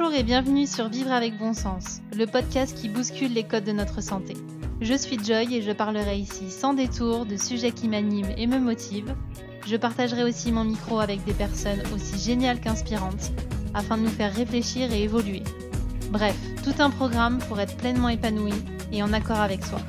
Bonjour et bienvenue sur Vivre avec bon sens, le podcast qui bouscule les codes de notre santé. Je suis Joy et je parlerai ici sans détour de sujets qui m'animent et me motivent. Je partagerai aussi mon micro avec des personnes aussi géniales qu'inspirantes afin de nous faire réfléchir et évoluer. Bref, tout un programme pour être pleinement épanoui et en accord avec soi.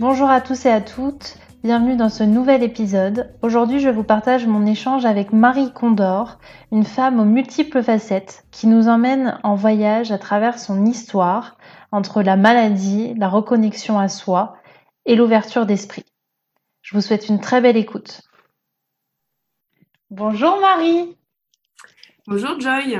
Bonjour à tous et à toutes, bienvenue dans ce nouvel épisode. Aujourd'hui je vous partage mon échange avec Marie Condor, une femme aux multiples facettes qui nous emmène en voyage à travers son histoire entre la maladie, la reconnexion à soi et l'ouverture d'esprit. Je vous souhaite une très belle écoute. Bonjour Marie. Bonjour Joy.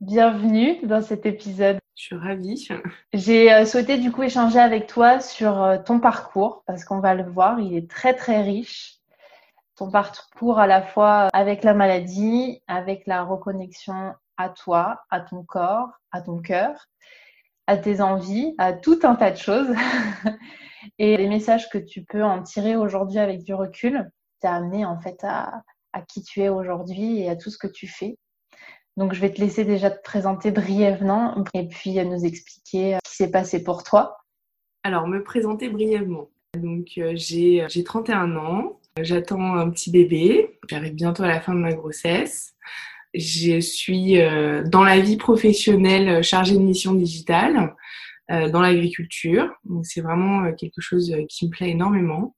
Bienvenue dans cet épisode. Je suis ravie. J'ai euh, souhaité du coup échanger avec toi sur euh, ton parcours parce qu'on va le voir, il est très très riche. Ton parcours à la fois avec la maladie, avec la reconnexion à toi, à ton corps, à ton cœur, à tes envies, à tout un tas de choses. Et les messages que tu peux en tirer aujourd'hui avec du recul t'a amené en fait à, à qui tu es aujourd'hui et à tout ce que tu fais. Donc, je vais te laisser déjà te présenter brièvement et puis nous expliquer ce qui s'est passé pour toi. Alors, me présenter brièvement. Donc, euh, j'ai 31 ans. J'attends un petit bébé. J'arrive bientôt à la fin de ma grossesse. Je suis euh, dans la vie professionnelle chargée de mission digitale euh, dans l'agriculture. C'est vraiment quelque chose qui me plaît énormément.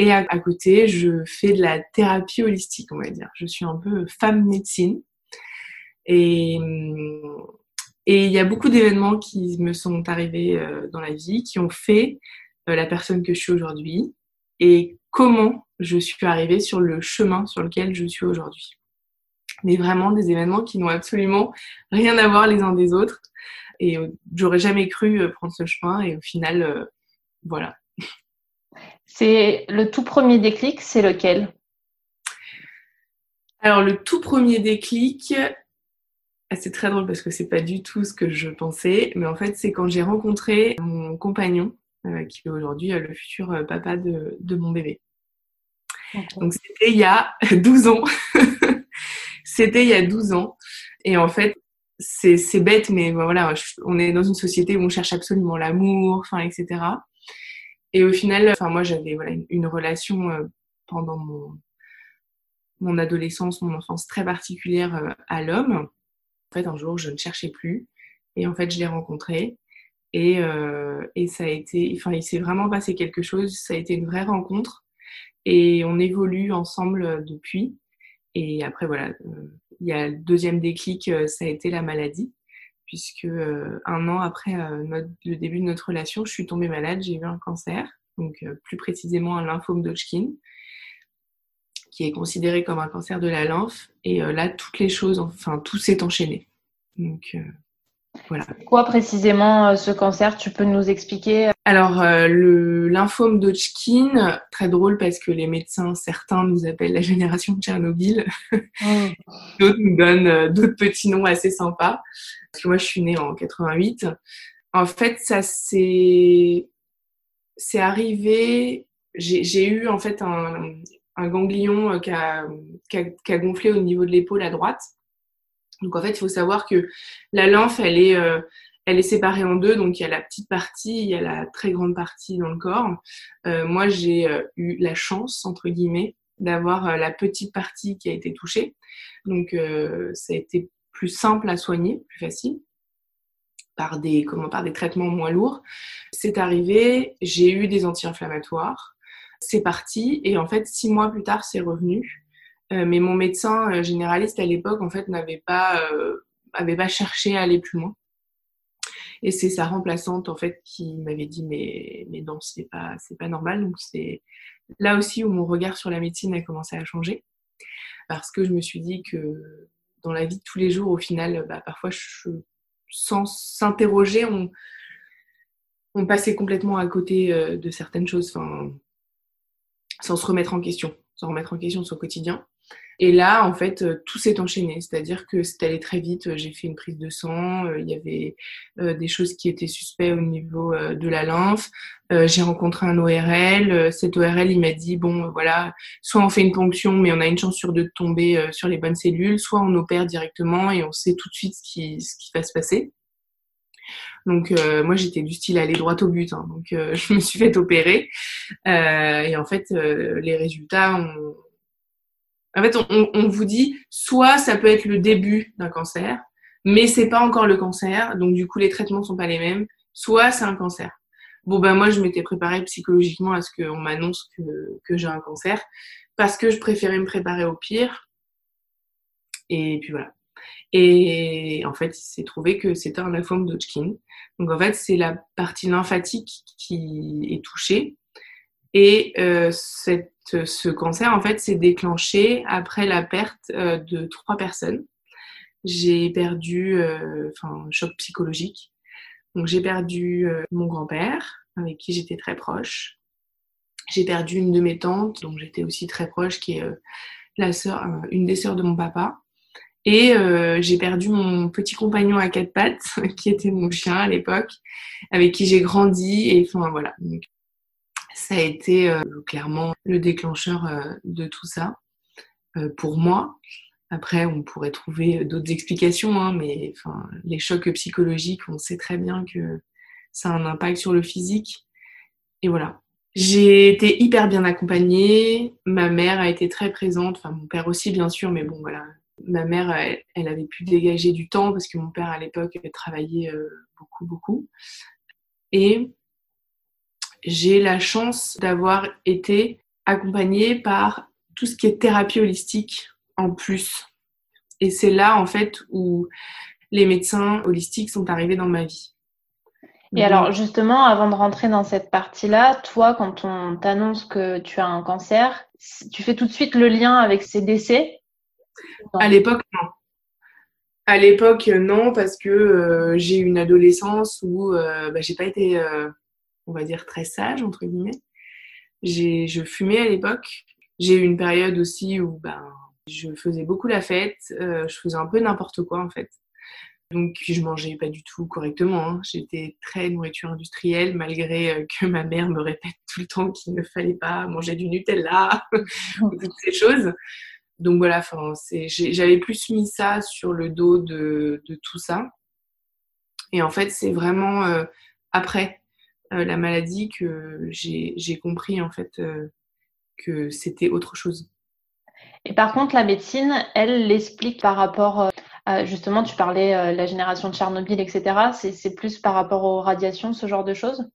Et à, côté, je fais de la thérapie holistique, on va dire. Je suis un peu femme médecine. Et et il y a beaucoup d'événements qui me sont arrivés euh, dans la vie, qui ont fait euh, la personne que je suis aujourd'hui et comment je suis arrivée sur le chemin sur lequel je suis aujourd'hui. Mais vraiment des événements qui n'ont absolument rien à voir les uns des autres. Et euh, j'aurais jamais cru prendre ce chemin et au final, voilà. C'est le tout premier déclic, c'est lequel? Alors le tout premier déclic, ah, c'est très drôle parce que c'est pas du tout ce que je pensais, mais en fait, c'est quand j'ai rencontré mon compagnon, euh, qui est aujourd'hui euh, le futur euh, papa de, de mon bébé. Donc, c'était il y a 12 ans. c'était il y a 12 ans. Et en fait, c'est bête, mais voilà, on est dans une société où on cherche absolument l'amour, enfin, etc. Et au final, enfin, moi, j'avais voilà, une, une, relation pendant mon, mon adolescence, mon enfance très particulière à l'homme. En fait, un jour, je ne cherchais plus. Et en fait, je l'ai rencontré. Et, euh, et ça a été, enfin, il s'est vraiment passé quelque chose. Ça a été une vraie rencontre. Et on évolue ensemble euh, depuis. Et après, voilà, euh, il y a le deuxième déclic, euh, ça a été la maladie. Puisque euh, un an après notre, le début de notre relation, je suis tombée malade, j'ai eu un cancer, donc plus précisément un lymphome d'Hodgkin qui est considéré comme un cancer de la lymphe. Et euh, là, toutes les choses, enfin, tout s'est enchaîné. Donc, euh, voilà. Quoi précisément euh, ce cancer? Tu peux nous expliquer Alors, le lymphome d'Hodgkin, très drôle parce que les médecins, certains nous appellent la génération de Tchernobyl. Mmh. d'autres nous donnent d'autres petits noms assez sympas. Parce que moi, je suis née en 88. En fait, ça s'est c'est arrivé. J'ai eu en fait un, un ganglion euh, qui a, qui, a, gonflé au niveau de l'épaule à droite. Donc en fait, il faut savoir que la lymphe, elle est, euh, elle est séparée en deux. Donc il y a la petite partie, il y a la très grande partie dans le corps. Euh, moi, j'ai euh, eu la chance, entre guillemets, d'avoir la petite partie qui a été touchée. Donc ça a été plus simple à soigner, plus facile par des comment par des traitements moins lourds. C'est arrivé, j'ai eu des anti-inflammatoires c'est parti. Et en fait, six mois plus tard, c'est revenu. Euh, mais mon médecin euh, généraliste à l'époque, en fait, n'avait pas, euh, avait pas cherché à aller plus loin. Et c'est sa remplaçante, en fait, qui m'avait dit, mais, mais non, c'est pas, c'est pas normal. Donc, c'est là aussi où mon regard sur la médecine a commencé à changer. Parce que je me suis dit que dans la vie de tous les jours, au final, bah, parfois, je, sans s'interroger, on, on passait complètement à côté de certaines choses. Enfin, sans se remettre en question, sans remettre en question son quotidien. Et là, en fait, euh, tout s'est enchaîné. C'est-à-dire que c'est allé très vite. J'ai fait une prise de sang. Euh, il y avait euh, des choses qui étaient suspectes au niveau de la lymphe. J'ai rencontré un ORL. Cet ORL, il m'a dit, bon, voilà, soit on fait une ponction, mais on a une chance sur deux de tomber sur les bonnes cellules, soit on opère directement et on sait tout de suite ce qui, ce qui va se passer. Donc moi j'étais du style aller droit au but, hein. donc je me suis fait opérer et en fait les résultats ont, en fait, on, vous dit soit ça peut être le début d'un cancer, mais c'est pas encore le cancer, donc du coup les traitements sont pas les mêmes. Soit c'est un cancer. Bon ben moi je m'étais préparée psychologiquement à ce qu'on m'annonce que, j'ai un cancer parce que je préférais me préparer au pire. Et puis voilà. Et en fait, il s'est trouvé que c'était un lymphome d'Hodgkin. Donc en fait, c'est la partie lymphatique qui est touchée. Et euh, cette ce cancer, en fait, s'est déclenché après la perte euh, de trois personnes. J'ai perdu, euh, enfin, un choc psychologique. Donc, j'ai perdu euh, mon grand-père, avec qui j'étais très proche. J'ai perdu une de mes tantes, dont j'étais aussi très proche, qui est la sœur, une des sœurs de mon papa. Et j'ai perdu mon petit compagnon à quatre pattes, qui était mon chien à l'époque, avec qui j'ai grandi. Et enfin voilà. Ça a été euh, clairement le déclencheur euh, de tout ça euh, pour moi. Après, on pourrait trouver d'autres explications, hein, mais les chocs psychologiques, on sait très bien que ça a un impact sur le physique. Et voilà. J'ai été hyper bien accompagnée. Ma mère a été très présente, enfin mon père aussi bien sûr, mais bon voilà. Ma mère, elle, avait pu dégager du temps parce que mon père à l'époque travaillait beaucoup, beaucoup. Et j'ai la chance d'avoir été accompagnée par tout ce qui est thérapie holistique en plus. Et c'est là, en fait, où les médecins holistiques sont arrivés dans ma vie. Et alors, justement, avant de rentrer dans cette partie-là, toi, quand on t'annonce que tu as un cancer, tu fais tout de suite le lien avec ces décès? À l'époque, non. À l'époque, non, parce que euh, j'ai eu une adolescence où euh, bah, j'ai pas été euh, on va dire, très sage, entre guillemets. Je fumais à l'époque. J'ai eu une période aussi où ben, je faisais beaucoup la fête, euh, je faisais un peu n'importe quoi en fait. Donc je mangeais pas du tout correctement. Hein. J'étais très nourriture industrielle malgré euh, que ma mère me répète tout le temps qu'il ne fallait pas manger du Nutella, toutes ces choses. Donc voilà, j'avais plus mis ça sur le dos de, tout ça. Et en fait, c'est vraiment euh, après la maladie que j'ai compris en fait euh, que c'était autre chose. Et par contre, la médecine, elle l'explique par rapport, euh, à, justement, tu parlais la génération de Tchernobyl, etc. C'est plus par rapport aux radiations, ce genre de choses?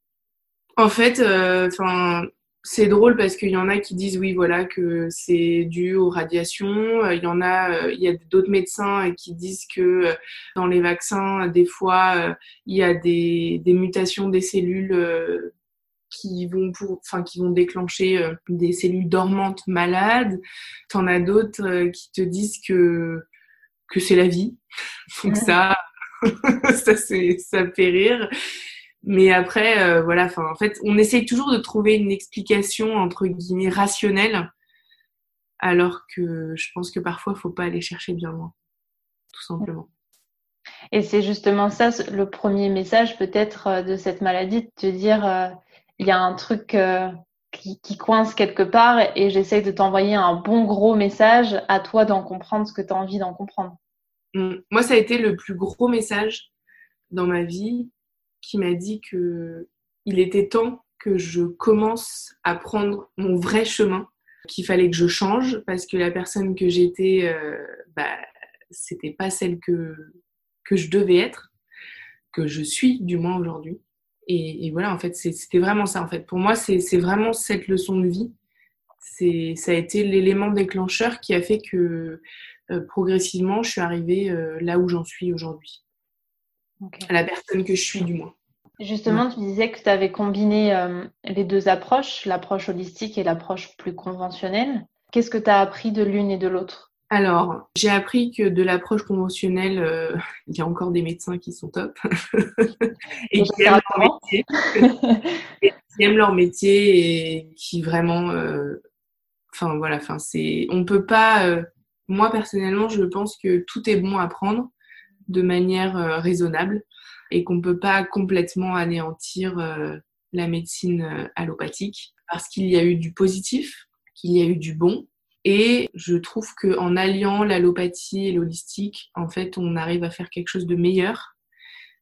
En fait, enfin c'est drôle parce qu'il y en a qui disent oui voilà que c'est dû aux radiations. Il y en a, il y a d'autres médecins qui disent que dans les vaccins des fois il y a des, des mutations des cellules qui vont pour, enfin qui vont déclencher des cellules dormantes malades. T'en as d'autres qui te disent que que c'est la vie. Donc ça, ça c'est ça fait rire. Mais après, euh, voilà, enfin, en fait, on essaye toujours de trouver une explication entre guillemets rationnelle, alors que je pense que parfois, il faut pas aller chercher bien loin, tout simplement. Et c'est justement ça, le premier message peut-être euh, de cette maladie, de te dire, euh, il y a un truc qui, qui, coince quelque part et j'essaye de t'envoyer un bon gros message à toi d'en comprendre ce que tu as envie d'en comprendre. Mmh. Moi, ça a été le plus gros message dans ma vie qui m'a dit que il était temps que je commence à prendre mon vrai chemin, qu'il fallait que je change parce que la personne que j'étais, euh, bah, c'était pas celle que, que je devais être, que je suis du moins aujourd'hui. Et, voilà, en fait, c'était vraiment ça. En fait, pour moi, c'est vraiment cette leçon de vie. C'est, ça a été l'élément déclencheur qui a fait que euh, progressivement, je suis arrivée euh, là où j'en suis aujourd'hui à la personne que je suis du moins. Justement, tu disais que tu avais combiné euh, les deux approches, l'approche holistique et l'approche plus conventionnelle. Qu'est-ce que tu as appris de l'une et de l'autre? Alors, j'ai appris que de l'approche conventionnelle, euh, il y a encore des médecins qui sont top et, qui aiment leur métier, et qui aiment leur métier et qui vraiment euh, enfin voilà, enfin c'est, on peut pas. moi personnellement, je pense que tout est bon à prendre de manière raisonnable et qu'on peut pas complètement anéantir la médecine allopathique parce qu'il y a eu du positif, qu'il y a eu du bon et je trouve qu'en alliant l'allopathie et l'holistique, en fait, on arrive à faire quelque chose de meilleur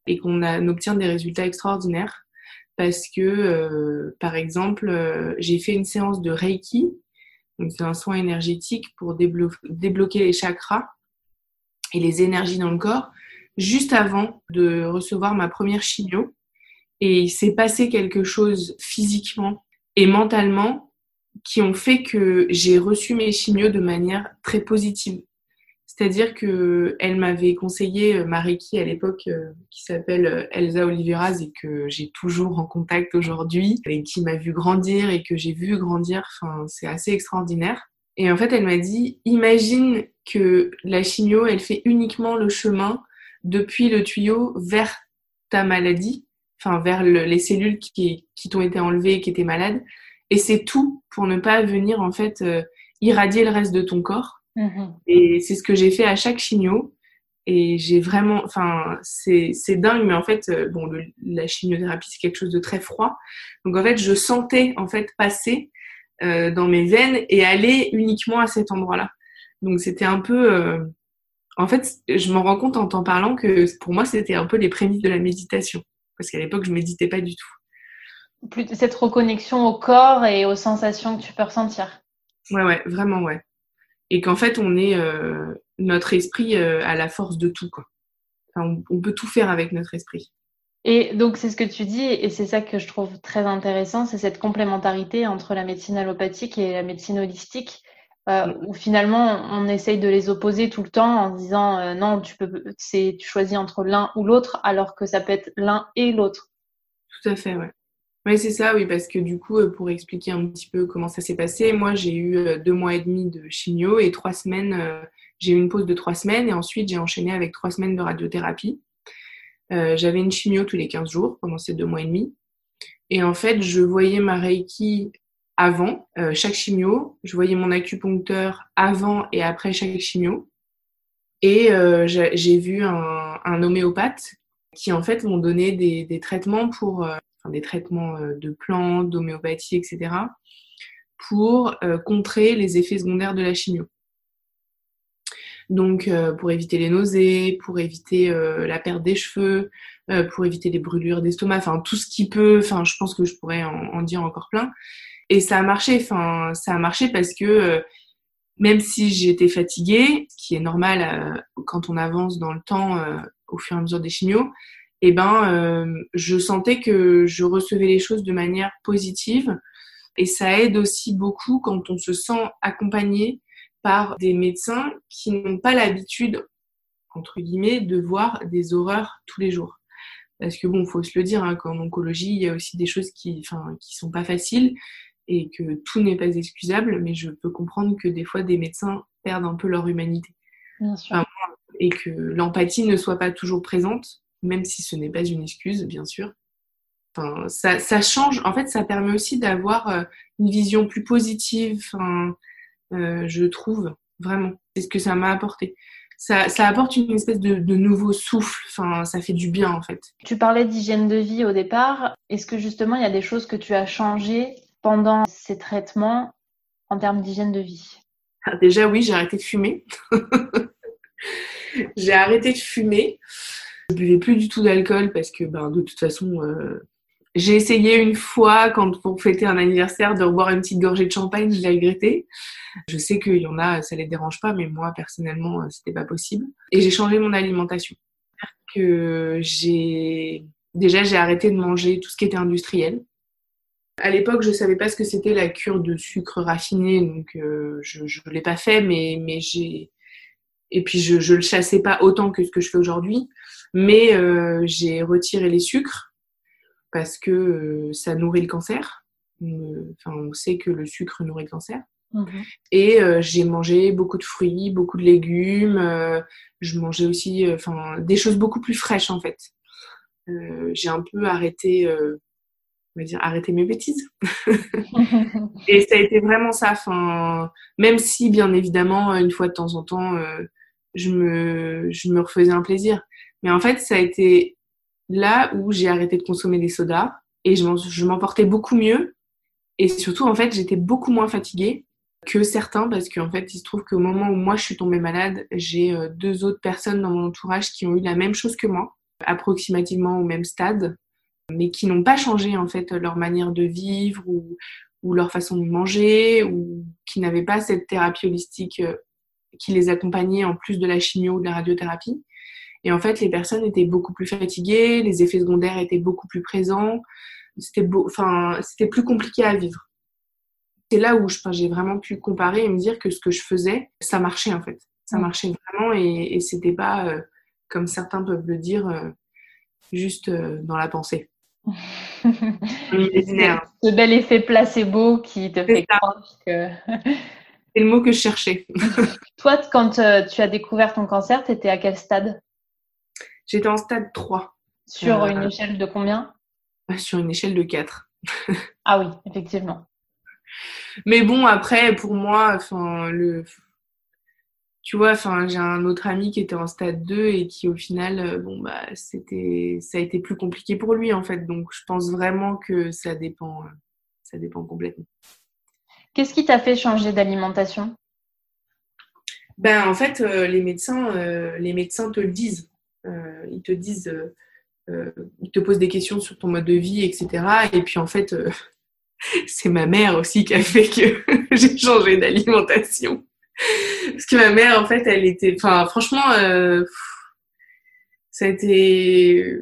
et qu'on obtient des résultats extraordinaires. Parce que, euh, par exemple, euh, j'ai fait une séance de Reiki, donc c'est un soin énergétique pour débloquer les chakras et les énergies dans le corps, juste avant de recevoir ma première chimio. Et il s'est passé quelque chose physiquement et mentalement qui ont fait que j'ai reçu mes chimios de manière très positive. C'est-à-dire que elle m'avait conseillé euh, Mariki à l'époque, euh, qui s'appelle euh, Elsa Oliveras et que j'ai toujours en contact aujourd'hui, et qui m'a vu grandir et que j'ai vu grandir. Enfin, c'est assez extraordinaire. Et en fait, elle m'a dit, imagine que la chimio, elle fait uniquement le chemin depuis le tuyau vers ta maladie, enfin vers les cellules qui, qui t'ont été enlevées et qui étaient malades. Et c'est tout pour ne pas venir en fait euh, irradier le reste de ton corps. Mm-hmm. Et c'est ce que j'ai fait à chaque chimio. Et j'ai vraiment, enfin, c'est, c'est dingue, mais en fait, euh, bon, la chimiothérapie, c'est quelque chose de très froid. Donc en fait, je sentais en fait passer euh, dans mes veines et aller uniquement à cet endroit-là. Donc c'était un peu, en fait, je m'en rends compte en t'en parlant que pour moi, c'était un peu les prémices de la méditation, parce qu'à l'époque, je méditais pas du tout plus cette reconnexion au corps et aux sensations que tu peux ressentir. Ouais, ouais, vraiment, ouais. Et qu'en fait, on est euh, notre esprit euh, à la force de tout, quoi. on, peut tout faire avec notre esprit. Et donc, c'est ce que tu dis, et c'est ça que je trouve très intéressant, c'est cette complémentarité entre la médecine allopathique et la médecine holistique, euh, mm. où finalement, on essaye de les opposer tout le temps en disant non, tu peux, c'est, tu choisis entre l'un ou l'autre, alors que ça peut être l'un et l'autre. Tout à fait, ouais. Oui, c'est ça, oui, parce que du coup, euh, pour expliquer un petit peu comment ça s'est passé, moi j'ai eu euh, deux mois et demi de chimio et trois semaines, euh, j'ai eu une pause de trois semaines et ensuite j'ai enchaîné avec trois semaines de radiothérapie. J'avais une chimio tous les 15 jours pendant ces deux mois et demi. Et en fait, je voyais ma Reiki avant chaque chimio, je voyais mon acupuncteur avant et après chaque chimio. Et j'ai vu un, homéopathe qui en fait m'ont donné des, traitements pour des traitements euh, de plantes, d'homéopathie, etc., pour euh, contrer les effets secondaires de la chimio. Donc, euh, pour éviter les nausées, pour éviter la perte des cheveux, pour éviter les brûlures d'estomac, enfin tout ce qui peut, enfin je pense que je pourrais en, dire encore plein. Et ça a marché, enfin ça a marché parce que même si j'étais fatiguée, ce qui est normal quand on avance dans le temps au fur et à mesure des chimios, eh ben, euh, je sentais que je recevais les choses de manière positive. Et ça aide aussi beaucoup quand on se sent accompagné par des médecins qui n'ont pas l'habitude, entre guillemets, de voir des horreurs tous les jours. Parce que bon, faut se le dire, hein, qu'en oncologie, il y a aussi des choses qui, enfin, qui sont pas faciles et que tout n'est pas excusable. Mais je peux comprendre que des fois, des médecins perdent un peu leur humanité. Bien sûr. et que l'empathie ne soit pas toujours présente même si ce n'est pas une excuse, bien sûr. Enfin, ça, ça, change, en fait, ça permet aussi d'avoir euh, une vision plus positive, enfin, euh, je trouve, vraiment. C'est ce que ça m'a apporté. Ça, ça, apporte une espèce de, de, nouveau souffle, enfin, ça fait du bien, en fait. Tu parlais d'hygiène de vie au départ. Est-ce que justement, il y a des choses que tu as changées pendant ces traitements en termes d'hygiène de vie? Ah, Déjà, oui, j'ai arrêté de fumer. j'ai arrêté de fumer. Je buvais plus du tout d'alcool parce que ben, de toute façon, euh, j'ai essayé une fois quand pour fêter un anniversaire de boire une petite gorgée de champagne, je l'ai regretté. Je sais qu'il y en a, ça les dérange pas, mais moi personnellement, euh, c'était pas possible. Et j'ai changé mon alimentation. Que j'ai déjà j'ai arrêté de manger tout ce qui était industriel. À l'époque, je savais pas ce que c'était la cure de sucre raffiné, donc euh, je ne l'ai pas fait, mais mais j'ai et puis je je le chassais pas autant que ce que je fais aujourd'hui. Mais euh, j'ai retiré les sucres parce que euh, ça nourrit le cancer. Enfin, on sait que le sucre nourrit le cancer. Mhm. Et euh, j'ai mangé beaucoup de fruits, beaucoup de légumes. je mangeais aussi enfin, des choses beaucoup plus fraîches en fait. j'ai un peu arrêté on va dire, arrêter mes bêtises. et ça a été vraiment ça. Enfin, même si, bien évidemment, une fois de temps en temps, euh, je, me, je me refaisais un plaisir. Mais en fait, ça a été là où j'ai arrêté de consommer des sodas et je m'en portais beaucoup mieux. Et surtout, en fait, j'étais beaucoup moins fatiguée que certains parce qu'en fait, il se trouve qu'au moment où moi je suis tombée malade, j'ai euh, deux autres personnes dans mon entourage qui ont eu la même chose que moi, approximativement au même stade, mais qui n'ont pas changé en fait leur manière de vivre ou, ou leur façon de manger ou qui n'avaient pas cette thérapie holistique euh, qui les accompagnait en plus de la chimio ou de la radiothérapie. Et en fait, les personnes étaient beaucoup plus fatiguées, les effets secondaires étaient beaucoup plus présents, c'était enfin, c'était plus compliqué à vivre. C'est là où j'ai vraiment pu comparer et me dire que ce que je faisais, ça marchait en fait. Ça marchait vraiment et, et c'était pas, euh, comme certains peuvent le dire, euh, juste euh, dans la pensée. ce bel effet placebo qui te fait croire que... C'est le mot que je cherchais. Toi, quand tu as découvert ton cancer, tu étais à quel stade? J'étais en stade 3. Sur une échelle de combien? Sur une échelle de 4. ah oui, effectivement. Mais bon, après, pour moi, enfin, le. Tu vois, enfin, j'ai un autre ami qui était en stade 2 et qui, au final, euh, bon, bah, c'était, ça a été plus compliqué pour lui, en fait. Donc, je pense vraiment que ça dépend, euh, ça dépend complètement. Qu'est-ce qui t'a fait changer d'alimentation? Ben, en fait, euh, les médecins, les médecins te le disent. Ils te disent, euh, il te pose des questions sur ton mode de vie, etc. Et puis en fait, euh, c'est ma mère aussi qui a fait que j'ai changé d'alimentation. Parce que ma mère, en fait, elle était... Enfin, franchement, euh, ça a été...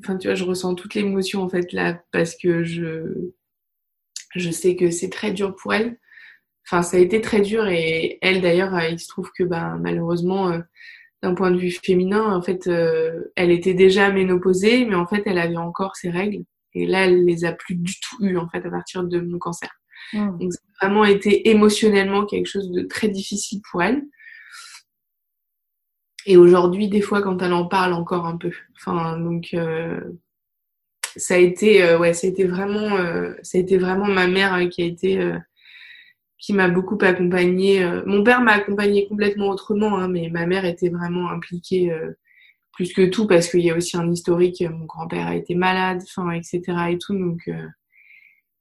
Enfin, tu vois, je ressens toute l'émotion, en fait, là, parce que je... Je sais que c'est très dur pour elle. Enfin, ça a été très dur et elle, d'ailleurs, il se trouve que, bah, malheureusement d'un point de vue féminin, en fait, euh, elle était déjà ménopausée, mais en fait, elle avait encore ses règles. Et là, elle les a plus du tout eues, en fait, à partir de mon cancer. Mmh. Donc, ça a vraiment été émotionnellement quelque chose de très difficile pour elle. Et aujourd'hui, des fois, quand elle en parle encore un peu. Enfin, donc, euh, ça a été, euh, ouais, ça a été vraiment, ça a été vraiment ma mère qui a été qui m'a beaucoup accompagnée. Euh, mon père m'a accompagnée complètement autrement, hein, mais ma mère était vraiment impliquée euh, plus que tout parce qu'il y a aussi un historique. Mon grand-père a été malade, etc. et tout. Donc, euh,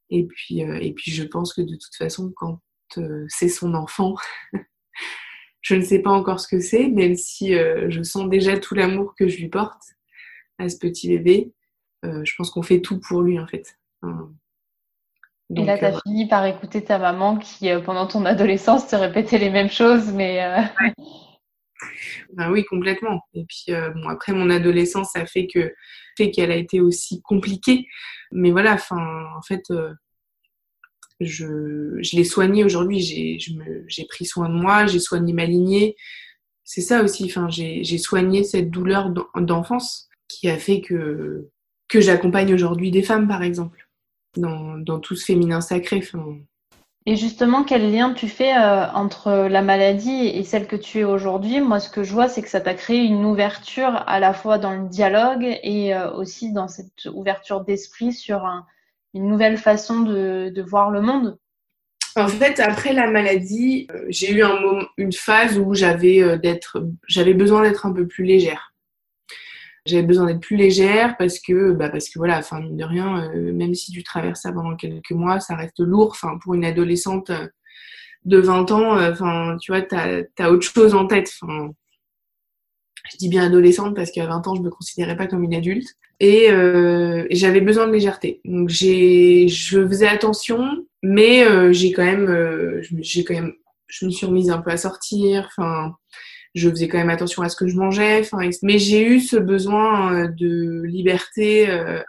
et puis, et puis, je pense que de toute façon, quand c'est son enfant, je ne sais pas encore ce que c'est, même si je sens déjà tout l'amour que je lui porte à ce petit bébé. je pense qu'on fait tout pour lui, en fait et là, tu as euh, fini par écouter ta maman qui, euh, pendant ton adolescence, te répétait les mêmes choses, mais. Euh, ben oui, complètement. Et puis, bon, après, mon adolescence, ça fait que fait qu'elle a été aussi compliquée. Mais voilà, enfin, en fait, je, je l'ai soignée aujourd'hui. J'ai pris soin de moi, j'ai soigné ma lignée. C'est ça aussi. Enfin, j'ai soigné cette douleur d'enfance qui a fait que que j'accompagne aujourd'hui des femmes, par exemple dans, tout ce féminin sacré. Et justement, quel lien tu fais euh, entre la maladie et celle que tu es aujourd'hui? Moi, ce que je vois, c'est que ça t'a créé une ouverture à la fois dans le dialogue et euh, aussi dans cette ouverture d'esprit sur une nouvelle façon de, voir le monde. En fait, après la maladie, euh, j'ai eu un moment, une phase où j'avais besoin d'être un peu plus légère j'avais besoin d'être plus légère parce que bah parce que voilà enfin de rien euh, même si tu traverses ça pendant quelques mois ça reste lourd enfin pour une adolescente euh, de 20 ans euh, enfin tu vois t'as as autre chose en tête enfin. Je dis bien adolescente parce qu'à 20 ans je me considérais pas comme une adulte et j'avais besoin de légèreté. Donc j'ai je faisais attention mais j'ai quand même j'ai quand même je me suis remise un peu à sortir enfin je faisais quand même attention à ce que je mangeais. mais j'ai eu ce besoin euh, de liberté. Euh,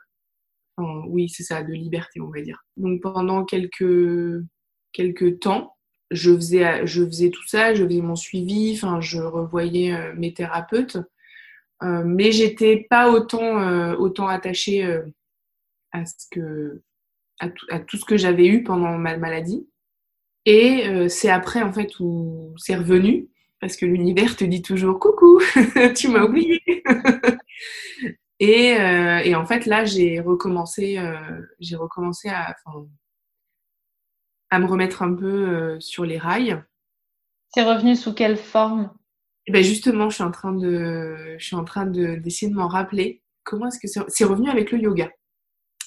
oui, c'est ça, de liberté, on va dire. Donc pendant quelques, quelques temps, je faisais, je faisais tout ça, je faisais mon suivi, enfin, je revoyais euh, mes thérapeutes, mais j'étais pas autant, autant attachée à, ce que, à, à tout ce que j'avais eu pendant ma maladie. Et c'est après, en fait, où c'est revenu parce que l'univers te dit toujours coucou, tu m'as oublié. Et, et en fait, là, j'ai recommencé, j'ai recommencé à, à me remettre un peu sur les rails. C'est revenu sous quelle forme? Et ben justement, je suis en train de, je suis en train de d'essayer de m'en rappeler. Comment est-ce que c'est, c'est revenu avec le yoga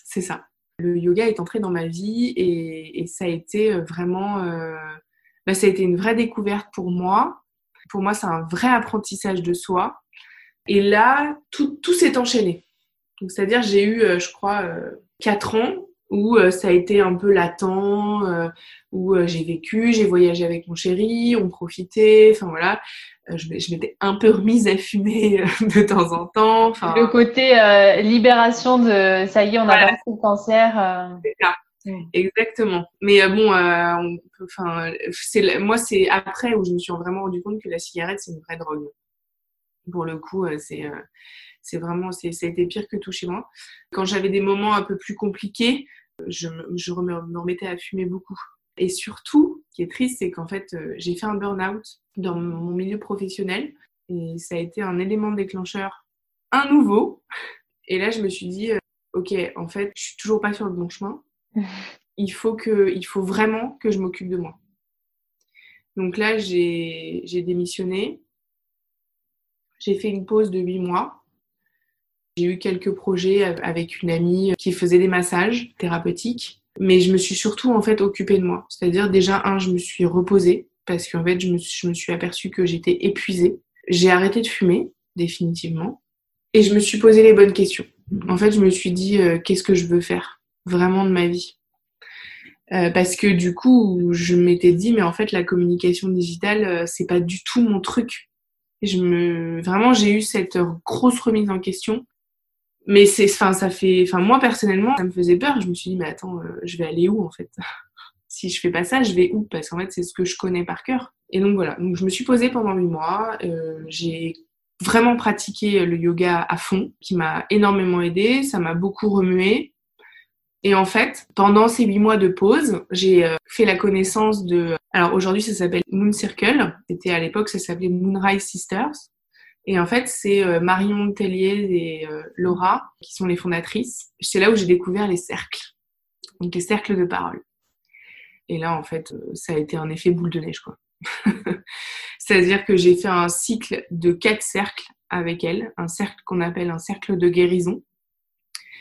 C'est ça. Le yoga est entré dans ma vie et, et ça a été euh, vraiment, euh, ben, ça a été une vraie découverte pour moi. Pour moi, c'est un vrai apprentissage de soi. Et là, tout, tout s'est enchaîné. Donc, c'est-à-dire, j'ai eu, euh, je crois, quatre ans où ça a été un peu latent, où j'ai vécu, j'ai voyagé avec mon chéri, on profitait, enfin voilà. Euh, je, m'étais un peu remise à fumer euh, de temps en temps. Le côté euh, libération de ça y est, on a voilà. le cancer. Exactement. Mais bon, enfin, c'est moi c'est après où je me suis vraiment rendu compte que la cigarette c'est une vraie drogue. Pour le coup, c'est c'est vraiment c'est ça a été pire que tout chez moi. Quand j'avais des moments un peu plus compliqués, je, me remettais à fumer beaucoup. Et surtout, ce qui est triste, c'est qu'en fait, euh, j'ai fait un burn-out dans mon milieu professionnel et ça a été un élément déclencheur, un nouveau. Et là, je me suis dit, euh, ok, en fait, je suis toujours pas sur le bon chemin. Il faut que, il faut vraiment que je m'occupe de moi. Donc là, j'ai démissionné. J'ai fait une pause de huit mois. J'ai eu quelques projets avec une amie qui faisait des massages thérapeutiques. Mais je me suis surtout en fait occupée de moi. C'est-à-dire déjà un, je me suis reposée parce qu'en fait je me, je me suis aperçue que j'étais épuisée. J'ai arrêté de fumer définitivement et je me suis posé les bonnes questions. En fait, je me suis dit euh, qu'est-ce que je veux faire? Vraiment de ma vie. Euh, parce que du coup, je m'étais dit mais en fait la communication digitale euh, c'est pas du tout mon truc. je me vraiment j'ai eu cette grosse remise en question mais c'est, enfin, ça fait, enfin, moi personnellement, ça me faisait peur. Je me suis dit, mais attends, euh, je vais aller où en fait? Si je fais pas ça, je vais où? Parce qu'en fait, c'est ce que je connais par cœur. Et donc voilà. Donc je me suis posée pendant huit mois. Euh, j'ai vraiment pratiqué le yoga à fond, qui m'a énormément aidé. Ça m'a beaucoup remué. Et en fait, pendant ces huit mois de pause, j'ai euh, fait la connaissance de. Alors aujourd'hui, ça s'appelle Moon Circle. C'était à l'époque, ça s'appelait Moonrise Sisters. Et en fait, c'est euh, Marion Tellier et euh, Laura qui sont les fondatrices. C'est là où j'ai découvert les cercles, donc les cercles de parole. Et là, en fait, ça a été un effet boule de neige, quoi. C'est-à-dire que j'ai fait un cycle de quatre cercles avec elle, un cercle qu'on appelle un cercle de guérison.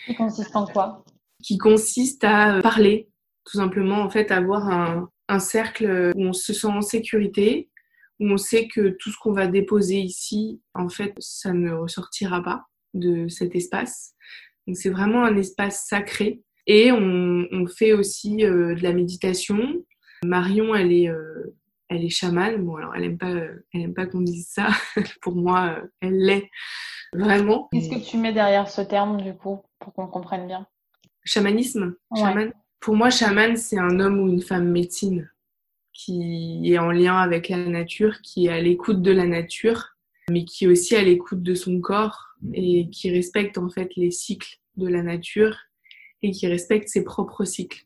Qui consiste en quoi? Qui consiste à parler, tout simplement, en fait, avoir un, un cercle où on se sent en sécurité, où on sait que tout ce qu'on va déposer ici, en fait, ça ne ressortira pas de cet espace. Donc c'est vraiment un espace sacré. Et on, fait aussi euh, de la méditation. Marion, elle est, euh, elle est chamane. Bon, alors elle aime pas, elle aime pas qu'on dise ça. Pour moi, euh, elle l'est vraiment. Qu'est-ce que tu mets derrière ce terme du coup, pour qu'on comprenne bien? Chamanisme. Pour moi, chaman, c'est un homme ou une femme médecine qui est en lien avec la nature, qui est à l'écoute de la nature, mais qui est aussi à l'écoute de son corps et qui respecte en fait les cycles de la nature et qui respecte ses propres cycles.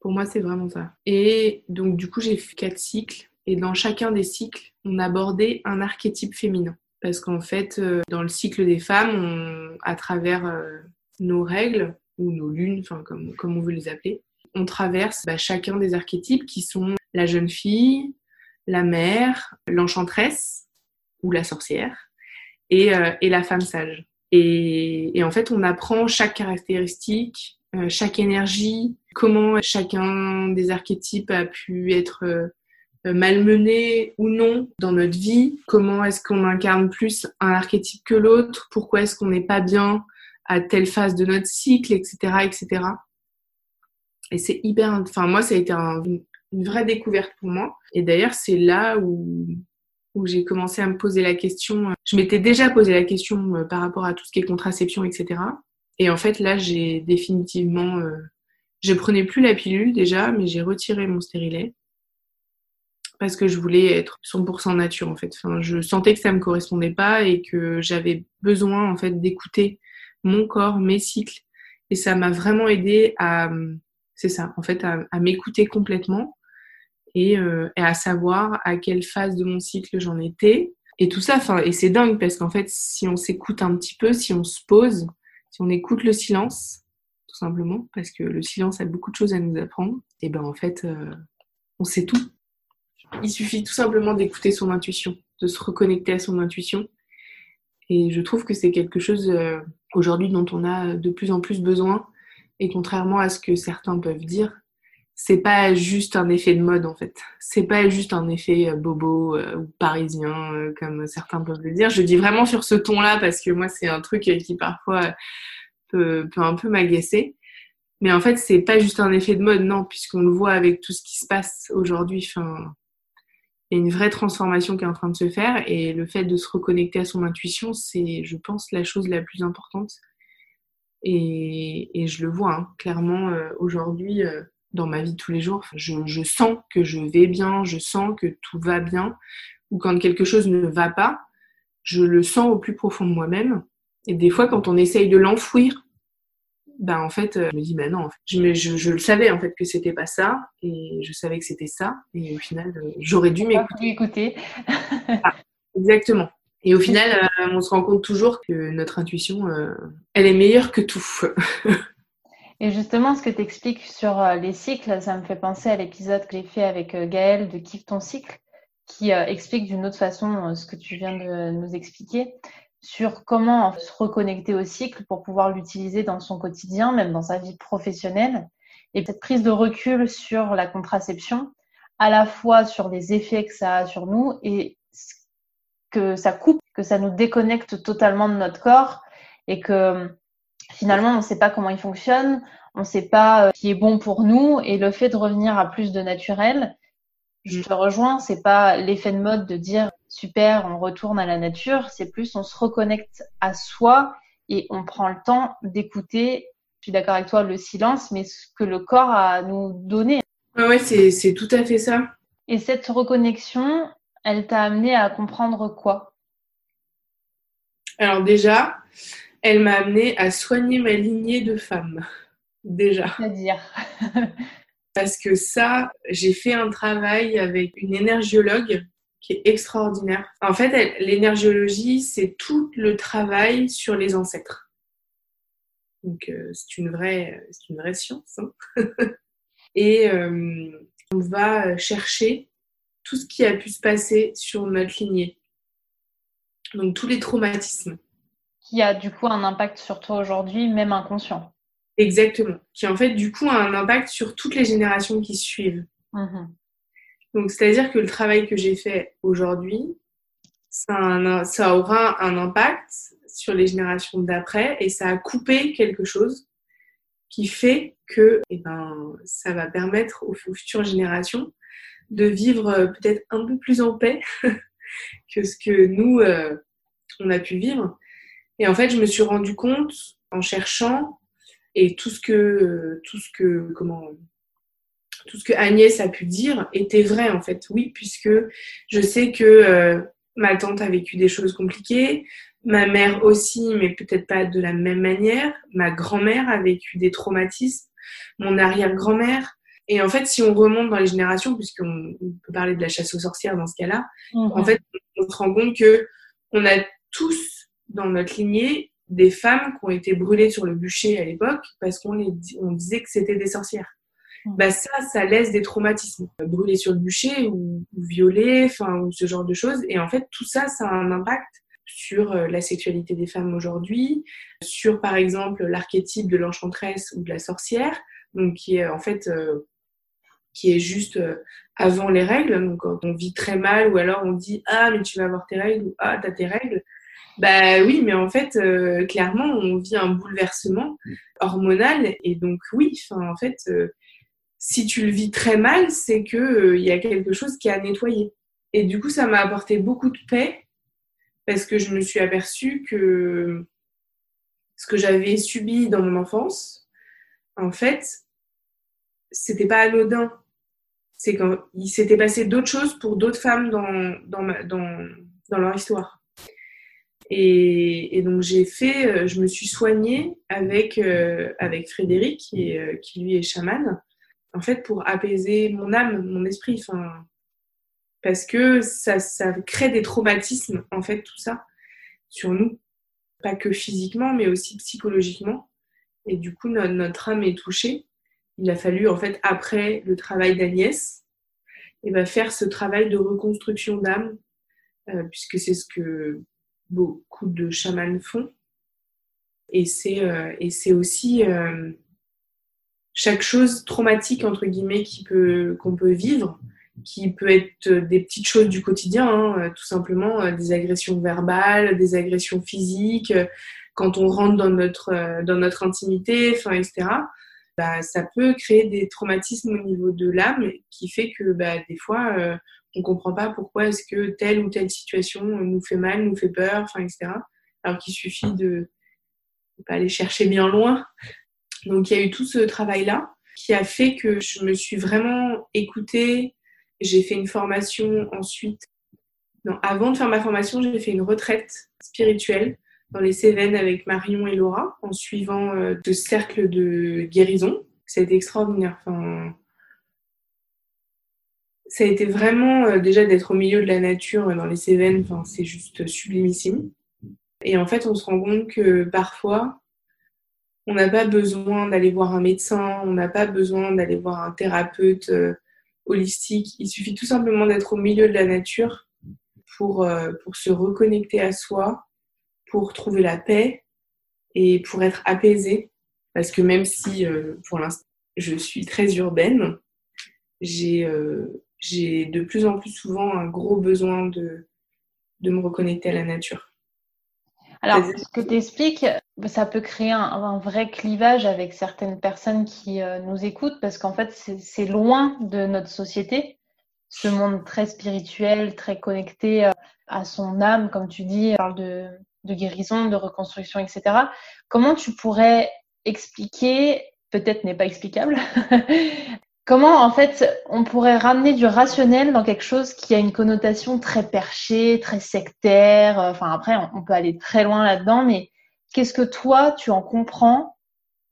Pour moi, c'est vraiment ça. Et donc, du coup, j'ai fait quatre cycles et dans chacun des cycles, on abordait un archétype féminin. Parce qu'en fait, euh, dans le cycle des femmes, à travers euh, nos règles ou nos lunes, enfin comme, comme on veut les appeler, on traverse bah, chacun des archétypes qui sont la jeune fille, la mère, l'enchanteresse ou la sorcière et, euh, et la femme sage. Et, en fait, on apprend chaque caractéristique, euh, chaque énergie, comment chacun des archétypes a pu être euh, malmené ou non dans notre vie, comment est-ce qu'on incarne plus un archétype que l'autre, pourquoi est-ce qu'on n'est pas bien à telle phase de notre cycle, etc., etc. Et c'est hyper, enfin moi ça a été un, une vraie découverte pour moi. Et d'ailleurs, c'est là où, où j'ai commencé à me poser la question. Je m'étais déjà posé la question euh, par rapport à tout ce qui est contraception, etc. Et en fait, là, j'ai définitivement... Euh, je prenais plus la pilule déjà, mais j'ai retiré mon stérilet parce que je voulais être 100% nature en fait. Je sentais que ça me correspondait pas et que j'avais besoin en fait d'écouter mon corps, mes cycles. Et ça m'a vraiment aidé à, c'est ça, en fait, à m'écouter complètement euh, et, à savoir à quelle phase de mon cycle j'en étais. Et tout ça, enfin, et c'est dingue parce qu'en fait, si on s'écoute un petit peu, si on se pose, si on écoute le silence, tout simplement, parce que le silence a beaucoup de choses à nous apprendre, et ben en fait, euh, on sait tout. Il suffit tout simplement d'écouter son intuition, de se reconnecter à son intuition. Et je trouve que c'est quelque chose euh, aujourd'hui dont on a de plus en plus besoin. Et contrairement à ce que certains peuvent dire, c'est pas juste un effet de mode en fait. C'est pas juste un effet euh, bobo ou parisien comme certains peuvent le dire. Je dis vraiment sur ce ton-là parce que moi c'est un truc qui parfois peut, un peu m'agacer. Mais en fait, c'est pas juste un effet de mode, non, puisqu'on le voit avec tout ce qui se passe aujourd'hui. Il y a une vraie transformation qui est en train de se faire et le fait de se reconnecter à son intuition, c'est, je pense, la chose la plus importante. Et, je le vois hein, clairement euh, aujourd'hui euh, dans ma vie de tous les jours. Je, je sens que je vais bien, je sens que tout va bien. Ou quand quelque chose ne va pas, je le sens au plus profond de moi-même. Et des fois, quand on essaye de l'enfouir, ben en fait, euh, je me dis, ben non, je, je, le savais en fait que c'était pas ça, et je savais que c'était ça, et au final, euh, j'aurais dû m'écouter. Ah, exactement. Et au final, euh, on se rend compte toujours que notre intuition, elle est meilleure que tout. et justement, ce que tu expliques sur les cycles, ça me fait penser à l'épisode que j'ai fait avec Gaëlle de Kiffe ton cycle, qui explique d'une autre façon ce que tu viens de nous expliquer sur comment se reconnecter au cycle pour pouvoir l'utiliser dans son quotidien, même dans sa vie professionnelle. Et cette prise de recul sur la contraception, à la fois sur les effets que ça a sur nous et que ça coupe, que ça nous déconnecte totalement de notre corps et que finalement on ne sait pas comment il fonctionne, on ne sait pas euh, ce qui est bon pour nous et le fait de revenir à plus de naturel, je te rejoins, c'est pas l'effet de mode de dire super, on retourne à la nature, c'est plus on se reconnecte à soi et on prend le temps d'écouter, je suis d'accord avec toi, le silence, mais ce que le corps a à nous donner. Ouais c'est tout à fait ça. Et cette reconnexion, elle t'a amené à comprendre quoi? Alors déjà, elle m'a amené à soigner ma lignée de femmes. Déjà. C'est-à-dire? Parce que ça, j'ai fait un travail avec une énergiologue qui est extraordinaire. En fait, l'énergiologie, c'est tout le travail sur les ancêtres. Donc, euh, c'est une vraie, c'est une vraie science. Hein. Et euh, on va chercher tout ce qui a pu se passer sur notre lignée. Donc, tous les traumatismes. Qui a du coup un impact sur toi aujourd'hui, même inconscient. Exactement. Qui en fait, du coup, a un impact sur toutes les générations qui suivent. Mhm. Donc, c'est-à-dire que le travail que j'ai fait aujourd'hui, ça, aura un impact sur les générations d'après et ça a coupé quelque chose qui fait que eh ben, ça va permettre aux, futures générations de vivre euh, peut-être un peu plus en paix que ce que nous, euh, on a pu vivre. Et en fait, je me suis rendu compte en cherchant et tout ce que tout ce que comment tout ce que Agnès a pu dire était vrai en fait. Oui puisque je sais que euh, ma tante a vécu des choses compliquées. Ma mère aussi mais peut-être pas de la même manière. Ma grand-mère a vécu des traumatismes. Mon arrière-grand-mère. Et en fait si on remonte dans les générations puisqu'on peut parler de la chasse aux sorcières dans ce cas-là mhm. en fait on se rend compte que on a tous dans notre lignée des femmes qui ont été brûlées sur le bûcher à l'époque parce qu'on on disait que c'était des sorcières. Bah ça, ça laisse des traumatismes. Brûlées sur le bûcher ou, ou violées, enfin, ou ce genre de choses. Et en fait, tout ça, ça a un impact sur euh, la sexualité des femmes aujourd'hui, sur par exemple l'archétype de l'enchanteresse ou de la sorcière, donc qui est en fait euh, qui est juste euh, avant les règles, donc quand on vit très mal ou alors on dit ah mais tu vas avoir tes règles ou ah t'as tes règles, bah oui, mais en fait, euh, clairement, on vit un bouleversement hormonal. Et donc oui, en fait, euh, si tu le vis très mal, c'est que euh, il y a quelque chose qui a nettoyé. Et du coup, ça m'a apporté beaucoup de paix parce que je me suis aperçue que ce que j'avais subi dans mon enfance, en fait, c'était pas anodin. C'est qu'il s'était passé d'autres choses pour d'autres femmes dans, dans, leur histoire. Et, donc j'ai fait, euh, je me suis soignée avec euh, avec Frédéric qui, euh, lui est chaman, en fait pour apaiser mon âme, mon esprit, enfin parce que ça, ça crée des traumatismes en fait tout ça sur nous. pas que physiquement, mais aussi psychologiquement. Et du coup, notre, âme est touchée. Il a fallu, en fait, après le travail d'Agnès, eh ben, faire ce travail de reconstruction d'âme, euh, puisque c'est ce que beaucoup de chamans font. Et c'est euh, aussi euh, chaque chose traumatique, entre guillemets, qu'on peut, vivre, qui peut être des petites choses du quotidien, hein, tout simplement des agressions verbales, des agressions physiques, quand on rentre dans notre, intimité, etc. Bah, ça peut créer des traumatismes au niveau de l'âme qui fait que bah, des fois, euh, on ne comprend pas pourquoi est-ce que telle ou telle situation nous fait mal, nous fait peur, etc. Alors qu'il suffit de ne pas aller chercher bien loin. Donc il y a eu tout ce travail-là qui a fait que je me suis vraiment écoutée. J'ai fait une formation ensuite. Non, avant de faire ma formation, j'ai fait une retraite spirituelle dans les Cévennes avec Marion et Laura en suivant euh, de cercles de guérison. Ça a été extraordinaire. Enfin, ça a été vraiment euh, déjà d'être au milieu de la nature dans les Cévennes. Enfin, c'est juste sublimissime. Et en fait, on se rend compte que parfois, on n'a pas besoin d'aller voir un médecin, on n'a pas besoin d'aller voir un thérapeute euh, holistique. Il suffit tout simplement d'être au milieu de la nature pour, pour se reconnecter à soi, pour trouver la paix et pour être apaisée. Parce que même si euh, pour l'instant je suis très urbaine, j'ai euh, j'ai de plus en plus souvent un gros besoin de, de me reconnecter à la nature. Alors, ce que tu expliques, ça peut créer un, vrai clivage avec certaines personnes qui euh, nous écoutent parce qu'en fait, c'est loin de notre société, ce monde très spirituel, très connecté à son âme, comme tu dis, parle de de guérison, de reconstruction, etc. Comment tu pourrais expliquer, peut-être n'est pas explicable, comment en fait on pourrait ramener du rationnel dans quelque chose qui a une connotation très perchée, très sectaire. Enfin après, on peut aller très loin là-dedans, mais qu'est-ce que toi tu en comprends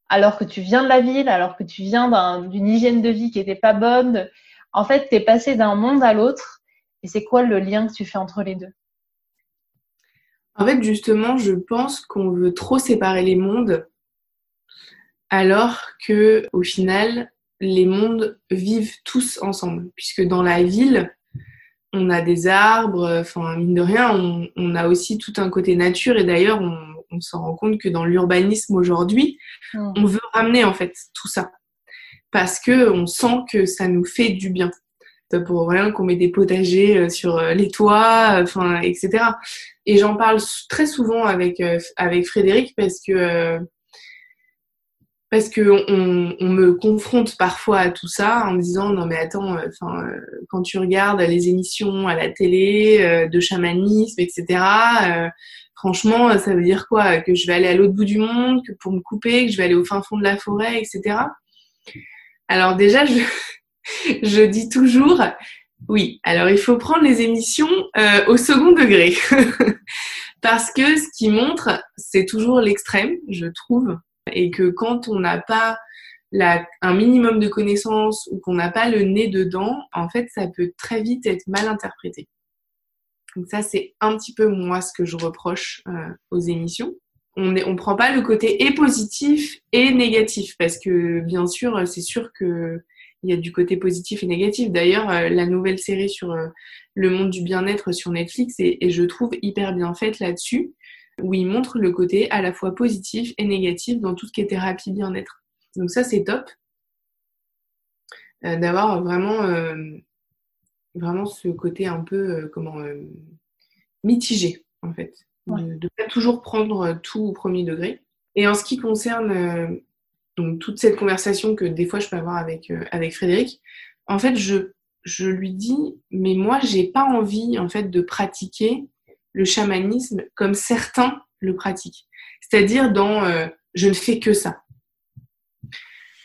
alors que tu viens de la ville, alors que tu viens d'une hygiène de vie qui n'était pas bonne? En fait, tu es passé d'un monde à l'autre. Et c'est quoi le lien que tu fais entre les deux? En fait, justement, je pense qu'on veut trop séparer les mondes, alors que, au final, les mondes vivent tous ensemble. Puisque dans la ville, on a des arbres, enfin, mine de rien, on, a aussi tout un côté nature. Et d'ailleurs, on, s'en rend compte que dans l'urbanisme aujourd'hui, mmh. on veut ramener, en fait, tout ça. Parce que on sent que ça nous fait du bien pour rien qu'on met des potagers euh, sur euh, les toits, enfin, etc. Et j'en parle très souvent avec, euh, avec Frédéric parce que parce que on, on, me confronte parfois à tout ça en me disant non mais attends, enfin quand tu regardes les émissions à la télé de chamanisme, etc. franchement, ça veut dire quoi? Que je vais aller à l'autre bout du monde, que pour me couper, que je vais aller au fin fond de la forêt, etc. Alors déjà, je, je dis toujours, oui, alors il faut prendre les émissions euh, au second degré. Parce que ce qui montre, c'est toujours l'extrême, je trouve. Et que quand on n'a pas un minimum de connaissances ou qu'on n'a pas le nez dedans, en fait, ça peut très vite être mal interprété. Donc ça, c'est un petit peu moi ce que je reproche euh, aux émissions. On ne prend pas le côté et positif et négatif parce que bien sûr, c'est sûr que il y a du côté positif et négatif. D'ailleurs, euh, la nouvelle série sur euh, le monde du bien-être sur Netflix est, et je trouve hyper bien faite là-dessus, où il montre le côté à la fois positif et négatif dans tout ce qui est thérapie bien-être. Donc ça, c'est top euh, d'avoir vraiment, vraiment ce côté un peu comment mitigé en fait, de ne pas toujours prendre tout au premier degré. Et en ce qui concerne donc toute cette conversation que des fois je peux avoir avec, euh, avec Frédéric, en fait, je, je lui dis, mais moi, j'ai pas envie, en fait, de pratiquer le chamanisme comme certains le pratiquent. C'est-à-dire dans euh, je ne fais que ça.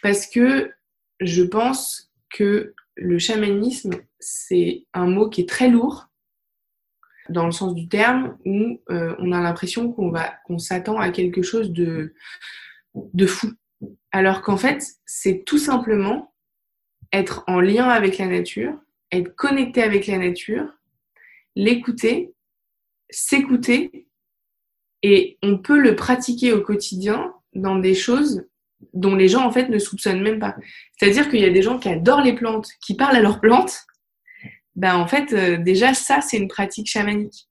Parce que je pense que le chamanisme, c'est un mot qui est très lourd dans le sens du terme où euh, on a l'impression qu'on s'attend à quelque chose de de fou alors qu'en fait, c'est tout simplement être en lien avec la nature, être connecté avec la nature, l'écouter, s'écouter Et on peut le pratiquer au quotidien dans des choses dont les gens en fait ne soupçonnent même pas. C'est-à-dire qu'il y a des gens qui adorent les plantes, qui parlent à leurs plantes. Ben en fait, euh, déjà ça c'est une pratique chamanique.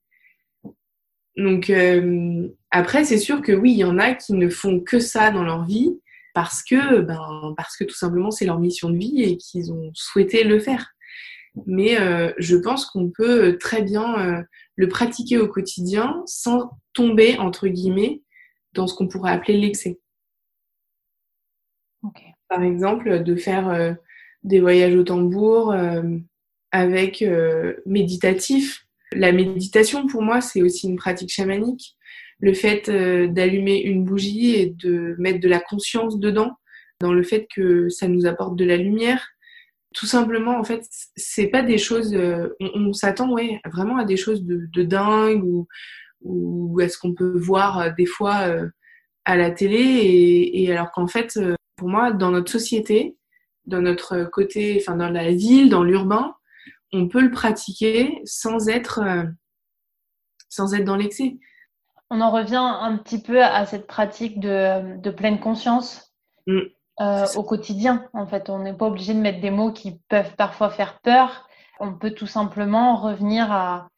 Donc euh, après c'est sûr que oui, il y en a qui ne font que ça dans leur vie parce que ben parce que tout simplement c'est leur mission de vie et qu'ils ont souhaité le faire. Mais euh, je pense qu'on peut très bien le pratiquer au quotidien sans tomber entre guillemets dans ce qu'on pourrait appeler l'excès. Par exemple, de faire euh, des voyages au tambour euh, avec euh, méditatif. La méditation, pour moi, c'est aussi une pratique chamanique. Le fait d'allumer une bougie et de mettre de la conscience dedans, dans le fait que ça nous apporte de la lumière. Tout simplement, en fait, c'est pas des choses. on, s'attend, ouais, vraiment à des choses de, de dingue ou, ou à ce qu'on peut voir des fois à la télé et, et alors qu'en fait pour moi, dans notre société, dans notre côté, enfin dans la ville, dans l'urbain, on peut le pratiquer sans être, euh, sans être dans l'excès. On en revient un petit peu à cette pratique de, pleine conscience mm. Euh, au quotidien. En fait, on n'est pas obligé de mettre des mots qui peuvent parfois faire peur. On peut tout simplement revenir à,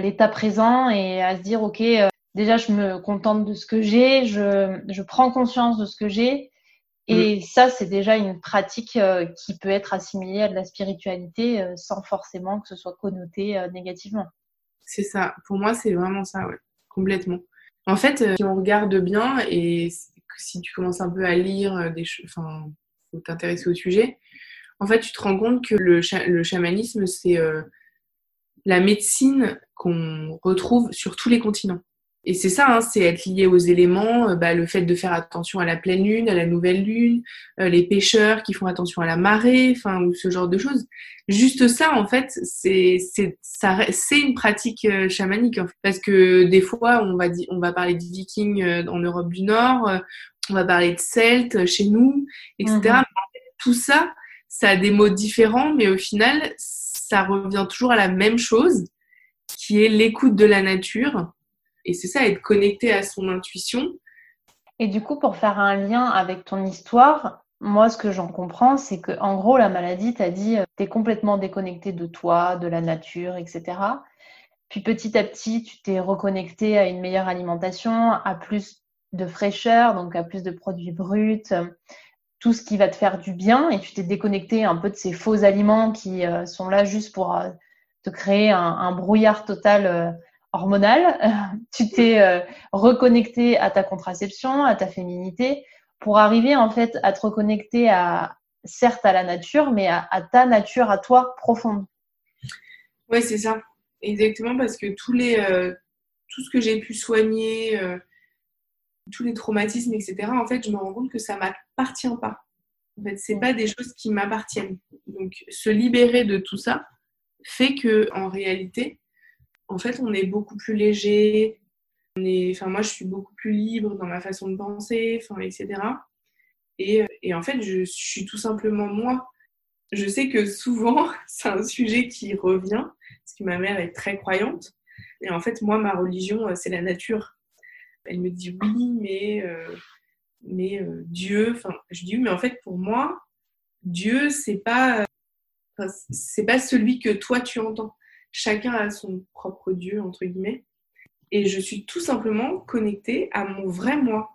l'état présent et à se dire, OK, euh, déjà, je me contente de ce que j'ai, je, je prends conscience de ce que j'ai et mm. ça, c'est déjà une pratique euh, qui peut être assimilée à de la spiritualité sans forcément que ce soit connoté négativement. C'est ça. Pour moi, c'est vraiment ça, ouais. Complètement. En fait, si on regarde bien et si tu commences un peu à lire des choses, enfin, faut t'intéresser au sujet, en fait, tu te rends compte que le, le chamanisme, c'est la médecine qu'on retrouve sur tous les continents. Et c'est ça, hein, c'est être lié aux éléments, euh, bah, le fait de faire attention à la pleine lune, à la nouvelle lune, euh, les pêcheurs qui font attention à la marée, enfin ou ce genre de choses. Juste ça, en fait, c'est c'est une pratique euh, chamanique, en fait, parce que des fois on va on va parler de Vikings en Europe du Nord, on va parler de Celtes chez nous, etc. Mhm. tout ça, ça a des mots différents, mais au final, ça revient toujours à la même chose, qui est l'écoute de la nature et c'est ça, être connecté à son intuition. Et du coup, pour faire un lien avec ton histoire, moi, ce que j'en comprends, c'est que en gros, la maladie t'a dit, euh, tu es complètement déconnecté de toi, de la nature, etc. Puis petit à petit, tu t'es reconnecté à une meilleure alimentation, à plus de fraîcheur, donc à plus de produits bruts, tout ce qui va te faire du bien, et tu t'es déconnecté un peu de ces faux aliments qui euh, sont là juste pour euh, te créer un, brouillard total hormonal, tu t'es euh, reconnecté à ta contraception, à ta féminité, pour arriver en fait à te reconnecter à certes à la nature, mais à, ta nature, à toi profonde. Oui, c'est ça, exactement, parce que tous les, euh, tout ce que j'ai pu soigner, euh, tous les traumatismes, etc., en fait, je me rends compte que ça m'appartient pas. En fait, c'est pas des choses qui m'appartiennent. Donc, se libérer de tout ça fait que, en réalité, en fait, on est beaucoup plus léger. On est, enfin, moi, je suis beaucoup plus libre dans ma façon de penser, enfin, etc. Et, et en fait, je suis tout simplement moi. Je sais que souvent, c'est un sujet qui revient, parce que ma mère est très croyante. Et en fait, moi, ma religion, euh, c'est la nature. Elle me dit oui, mais, euh, mais euh, Dieu. Enfin, je dis mais en fait, pour moi, Dieu, c'est pas, c'est pas celui que toi tu entends chacun a son propre Dieu, entre guillemets. Et je suis tout simplement connectée à mon vrai moi.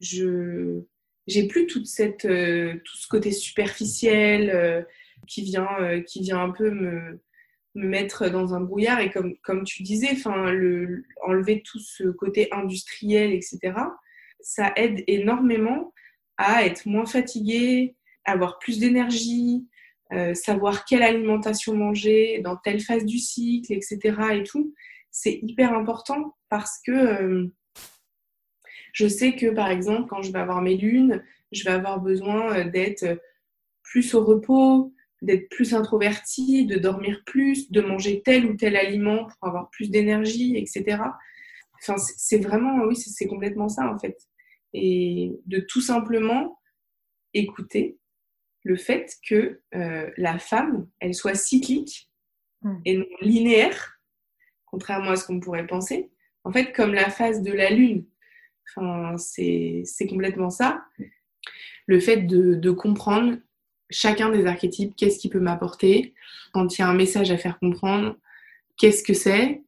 Je j'ai plus toute cette, euh, tout ce côté superficiel euh, qui, vient, euh, qui vient un peu me, me, mettre dans un brouillard. Et comme, comme tu disais, le, enlever tout ce côté industriel, etc., ça aide énormément à être moins fatigué, avoir plus d'énergie, euh, savoir quelle alimentation manger dans telle phase du cycle, etc. et tout, c'est hyper important parce que euh, je sais que par exemple, quand je vais avoir mes lunes, je vais avoir besoin euh, d'être plus au repos, d'être plus introvertie, de dormir plus, de manger tel ou tel aliment pour avoir plus d'énergie, etc. Enfin, c'est vraiment, oui, c'est complètement ça en fait. Et de tout simplement écouter, le fait que euh, la femme, elle soit cyclique hmm. et non linéaire, contrairement à ce qu'on pourrait penser. En fait, comme la phase de la lune. Enfin, c'est complètement ça. Le fait de, de comprendre chacun des archétypes, qu'est-ce qui peut m'apporter, quand il y a un message à faire comprendre, qu'est-ce que c'est,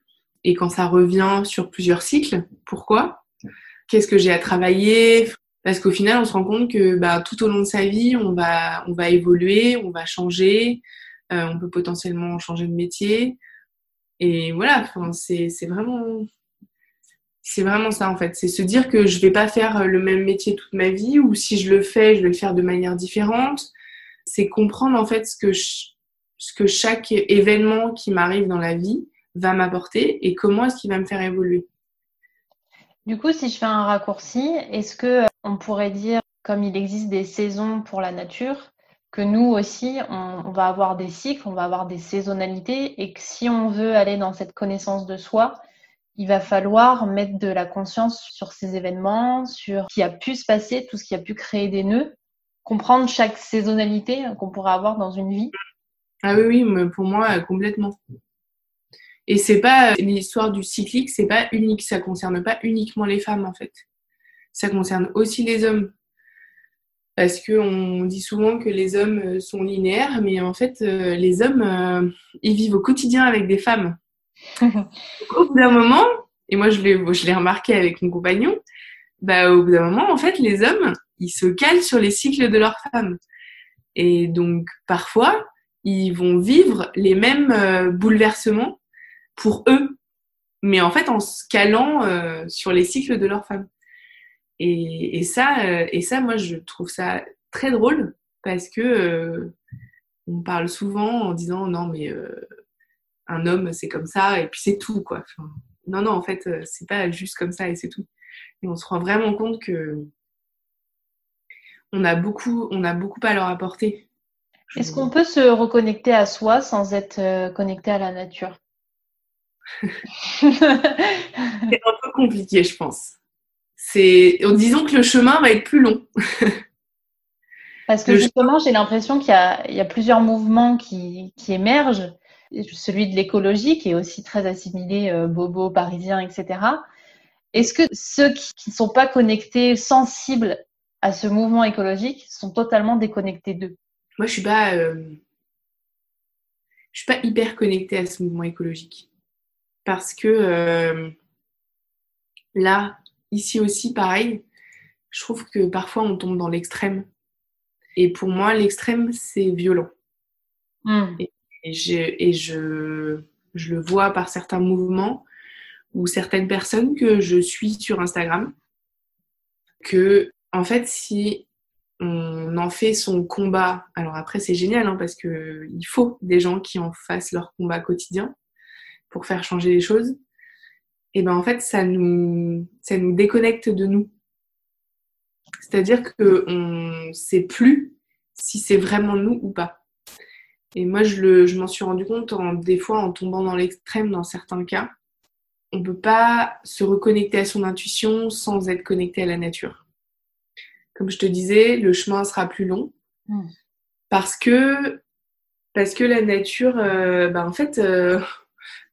et quand ça revient sur plusieurs cycles, pourquoi, qu'est-ce que j'ai à travailler, parce qu'au final, on se rend compte que bah, tout au long de sa vie, on va, on va évoluer, on va changer, euh, on peut potentiellement changer de métier. Et voilà, c'est vraiment, c'est vraiment ça en fait. C'est se dire que je vais pas faire le même métier toute ma vie, ou si je le fais, je vais le faire de manière différente. C'est comprendre en fait ce que, ce que chaque événement qui m'arrive dans la vie va m'apporter et comment est-ce qu'il va me faire évoluer. Du coup, si je fais un raccourci, est-ce que on pourrait dire, comme il existe des saisons pour la nature, que nous aussi, on, va avoir des cycles, on va avoir des saisonnalités, et que si on veut aller dans cette connaissance de soi, il va falloir mettre de la conscience sur ces événements, sur ce qui a pu se passer, tout ce qui a pu créer des nœuds, comprendre chaque saisonnalité qu'on pourrait avoir dans une vie. Ah oui, oui, pour moi, complètement. Et c'est pas l'histoire du cyclique, c'est pas unique, ça concerne pas uniquement les femmes en fait. Ça concerne aussi les hommes. Parce qu'on dit souvent que les hommes sont linéaires, mais en fait, euh, les hommes, euh, ils vivent au quotidien avec des femmes. au bout d'un moment, et moi je l'ai, je l'ai remarqué avec mon compagnon, bah, au bout d'un moment, en fait, les hommes, ils se calent sur les cycles de leurs femmes. Et donc, parfois, ils vont vivre les mêmes euh, bouleversements pour eux, mais en fait en se calant euh, sur les cycles de leurs femmes. Et, ça, euh, et ça, moi, je trouve ça très drôle parce que euh, on parle souvent en disant non, mais un homme, c'est comme ça et puis c'est tout, quoi. non, non, en fait, c'est pas juste comme ça et c'est tout. Et on se rend vraiment compte que on a beaucoup, on a beaucoup à leur apporter. Est-ce qu'on peut se reconnecter à soi sans être connecté à la nature? C'est un peu compliqué, je pense. C'est, disons que le chemin va être plus long. Parce que justement, j'ai l'impression qu'il y, a, plusieurs mouvements qui, émergent. Celui de l'écologie, qui est aussi très assimilé euh, bobo, parisien, etc. Est-ce que ceux qui ne sont pas connectés, sensibles à ce mouvement écologique, sont totalement déconnectés d'eux? Moi, je suis pas, euh, je suis pas hyper connectée à ce mouvement écologique parce que euh, là, ici aussi, pareil, je trouve que parfois on tombe dans l'extrême. Et pour moi, l'extrême, c'est violent. Hmm. Et, et, je, je, le vois par certains mouvements ou certaines personnes que je suis sur Instagram, que en fait, si on en fait son combat, alors après c'est génial hein, parce que il faut des gens qui en fassent leur combat quotidien, pour faire changer les choses, et ben en fait ça nous ça nous déconnecte de nous. C'est-à-dire que on sait plus si c'est vraiment nous ou pas. Et moi je le je m'en suis rendu compte en, des fois en tombant dans l'extrême dans certains cas. On peut pas se reconnecter à son intuition sans être connecté à la nature. Comme je te disais, le chemin sera plus long hmm. parce que parce que la nature, euh, ben en fait, euh,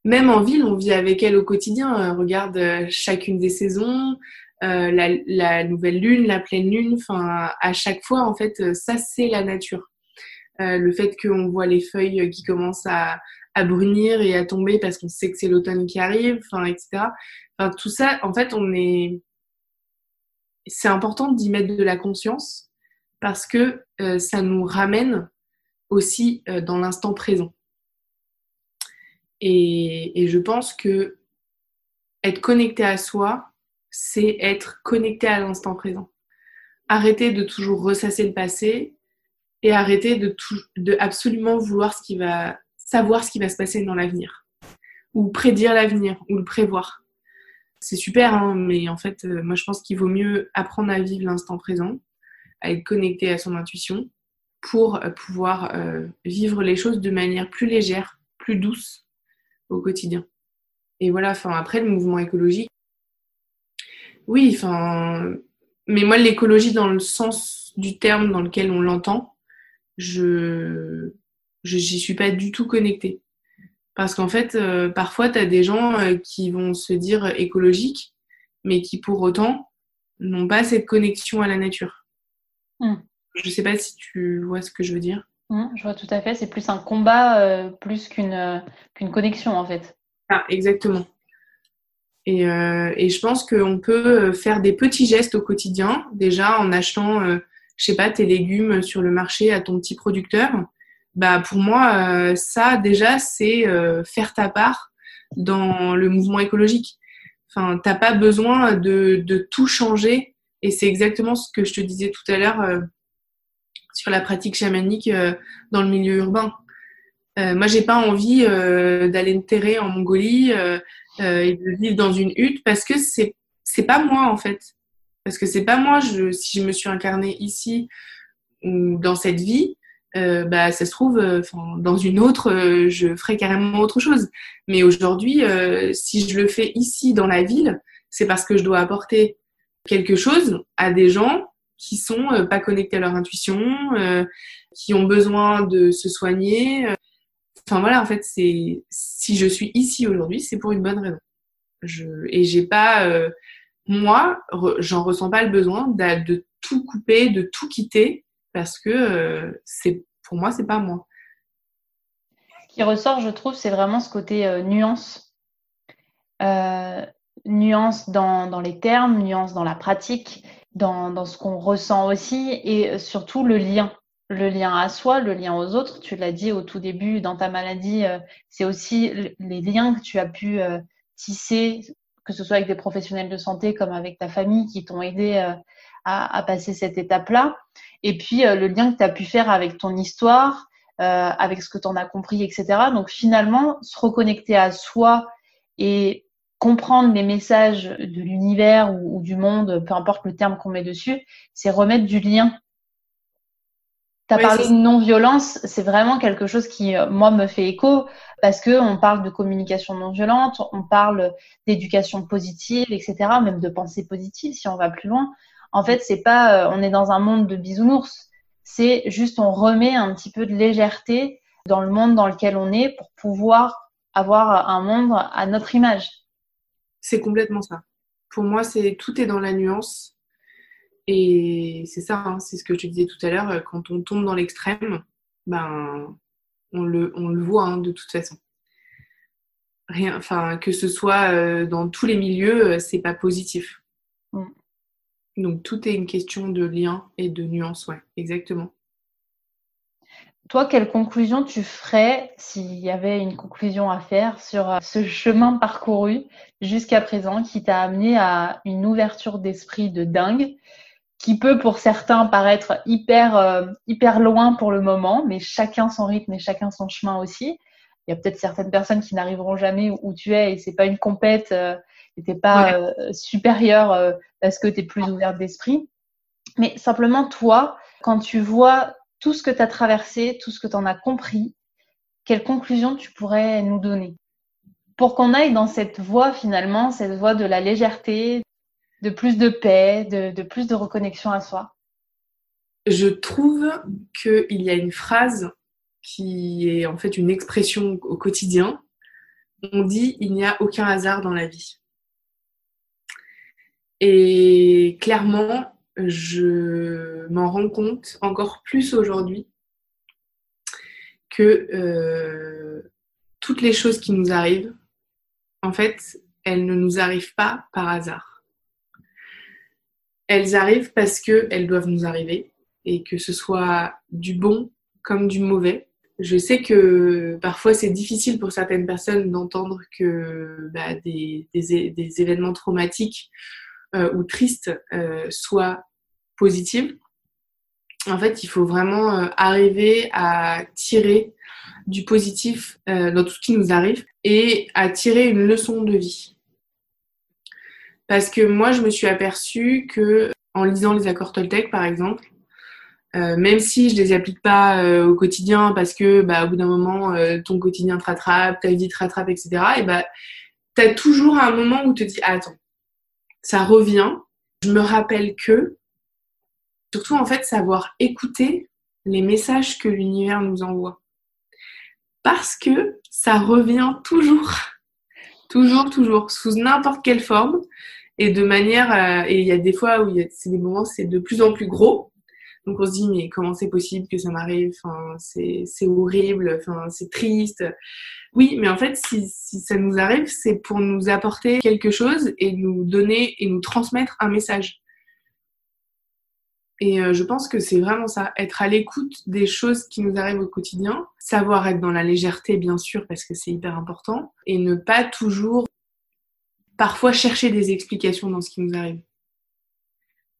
même en ville, on vit avec elle au quotidien. Euh, regarde euh, chacune des saisons, euh, la, nouvelle lune, la pleine lune. Enfin, à chaque fois, en fait, ça c'est la nature. le fait qu'on voit les feuilles qui commencent à, brunir et à tomber parce qu'on sait que c'est l'automne qui arrive, enfin, etc. Enfin, tout ça, en fait, on est. C'est important d'y mettre de la conscience parce que ça nous ramène aussi dans l'instant présent. Et, je pense que être connecté à soi, c'est être connecté à l'instant présent. Arrêter de toujours ressasser le passé et arrêter de, absolument vouloir ce qui va, savoir ce qui va se passer dans l'avenir ou prédire l'avenir ou le prévoir. C'est super, hein, mais en fait, euh, moi je pense qu'il vaut mieux apprendre à vivre l'instant présent, à être connecté à son intuition pour euh, pouvoir euh, vivre les choses de manière plus légère, plus douce au quotidien. Et voilà, enfin après le mouvement écologique, oui, enfin, mais moi l'écologie dans le sens du terme dans lequel on l'entend, je j'y suis pas du tout connectée. Parce qu'en fait, euh, parfois, tu as des gens euh, qui vont se dire écologiques, mais qui pour autant n'ont pas cette connexion à la nature. Hmm. Je ne sais pas si tu vois ce que je veux dire. Hmm, je vois tout à fait. C'est plus un combat euh, plus qu'une qu'une connexion, en fait. Ah, exactement. Et, et je pense qu'on peut faire des petits gestes au quotidien, déjà en achetant, je sais pas, tes légumes sur le marché à ton petit producteur bah pour moi, euh, ça déjà, c'est euh, faire ta part dans le mouvement écologique. Enfin, t'as pas besoin de, tout changer. Et c'est exactement ce que je te disais tout à l'heure euh, sur la pratique chamanique dans le milieu urbain. moi, j'ai pas envie d'aller me terrer en Mongolie et de vivre dans une hutte parce que c'est c'est pas moi en fait. Parce que c'est pas moi. Je, si je me suis incarnée ici ou dans cette vie, euh, bah, ça se trouve, euh, dans une autre, euh, je ferais carrément autre chose. Mais aujourd'hui, si je le fais ici dans la ville, c'est parce que je dois apporter quelque chose à des gens qui sont pas connectés à leur intuition, qui ont besoin de se soigner. Enfin voilà, en fait, c'est si je suis ici aujourd'hui, c'est pour une bonne raison. Je, et j'ai pas, moi, j'en ressens pas le besoin de, tout couper, de tout quitter parce que euh, c'est pour moi, c'est pas moi. Ce qui ressort, je trouve, c'est vraiment ce côté euh, nuance. Euh, nuance dans, les termes, nuance dans la pratique, dans, ce qu'on ressent aussi, et surtout le lien. Le lien à soi, le lien aux autres. Tu l'as dit au tout début dans ta maladie, c'est aussi les liens que tu as pu tisser, que ce soit avec des professionnels de santé comme avec ta famille qui t'ont aidé à, passer cette étape-là. Et puis euh, le lien que tu as pu faire avec ton histoire, euh, avec ce que tu en as compris, etc. Donc finalement, se reconnecter à soi et comprendre les messages de l'univers ou, du monde, peu importe le terme qu'on met dessus, c'est remettre du lien. Tu as parlé de non-violence, c'est vraiment quelque chose qui, euh, moi, me fait écho parce que on parle de communication non violente, on parle d'éducation positive, etc., même de pensée positive si on va plus loin. En fait, c'est pas, euh, on est dans un monde de bisounours. C'est juste, on remet un petit peu de légèreté dans le monde dans lequel on est pour pouvoir avoir un monde à notre image. C'est complètement ça. Pour moi, c'est tout est dans la nuance. Et c'est ça, hein, c'est ce que je disais tout à l'heure. Quand on tombe dans l'extrême, ben, on le, on le voit hein, de toute façon. Rien, enfin, que ce soit euh, dans tous les milieux, euh, c'est pas positif. Mm. Donc tout est une question de lien et de nuance, ouais, exactement. Toi, quelle conclusion tu ferais s'il y avait une conclusion à faire sur euh, ce chemin parcouru jusqu'à présent qui t'a amené à une ouverture d'esprit de dingue, qui peut pour certains paraître hyper, euh, hyper loin pour le moment, mais chacun son rythme et chacun son chemin aussi. Il y a peut-être certaines personnes qui n'arriveront jamais où tu es et c'est pas une compète euh, n'es pas euh, supérieur euh, parce que tu es plus ouverte d'esprit. Mais simplement, toi, quand tu vois tout ce que tu as traversé, tout ce que tu en as compris, quelle conclusion tu pourrais nous donner? Pour qu'on aille dans cette voie finalement, cette voie de la légèreté, de plus de paix, de, de plus de reconnexion à soi Je trouve qu'il y a une phrase qui est en fait une expression au quotidien. On dit il n'y a aucun hasard dans la vie. Et clairement, je m'en rends compte encore plus aujourd'hui que euh, toutes les choses qui nous arrivent, en fait, elles ne nous arrivent pas par hasard. Elles arrivent parce qu'elles doivent nous arriver, et que ce soit du bon comme du mauvais. Je sais que parfois c'est difficile pour certaines personnes d'entendre que bah, des, des, événements traumatiques ou triste euh, soit positive, en fait, il faut vraiment euh, arriver à tirer du positif dans tout ce qui nous arrive et à tirer une leçon de vie. Parce que moi, je me suis aperçue que en lisant les accords Toltec, par exemple, même si je les applique pas au quotidien parce que bah, au bout d'un moment ton quotidien te rattrape, ta vie te rattrape, etc. Et bah tu as toujours un moment où tu te dis attends ça revient. Je me rappelle que, surtout en fait, savoir écouter les messages que l'univers nous envoie. parce que ça revient toujours, toujours, toujours, sous n'importe quelle forme et de manière. Euh, et il y a des fois où c'est des moments, c'est de plus en plus gros. Donc on se dit mais comment c'est possible que ça m'arrive? Enfin c'est horrible. Enfin c'est triste. Oui, mais en fait si si ça nous arrive, c'est pour nous apporter quelque chose et nous donner et nous transmettre un message. Et euh, je pense que c'est vraiment ça, être à l'écoute des choses qui nous arrivent au quotidien, savoir être dans la légèreté bien sûr parce que c'est hyper important, et ne pas toujours parfois chercher des explications dans ce qui nous arrive.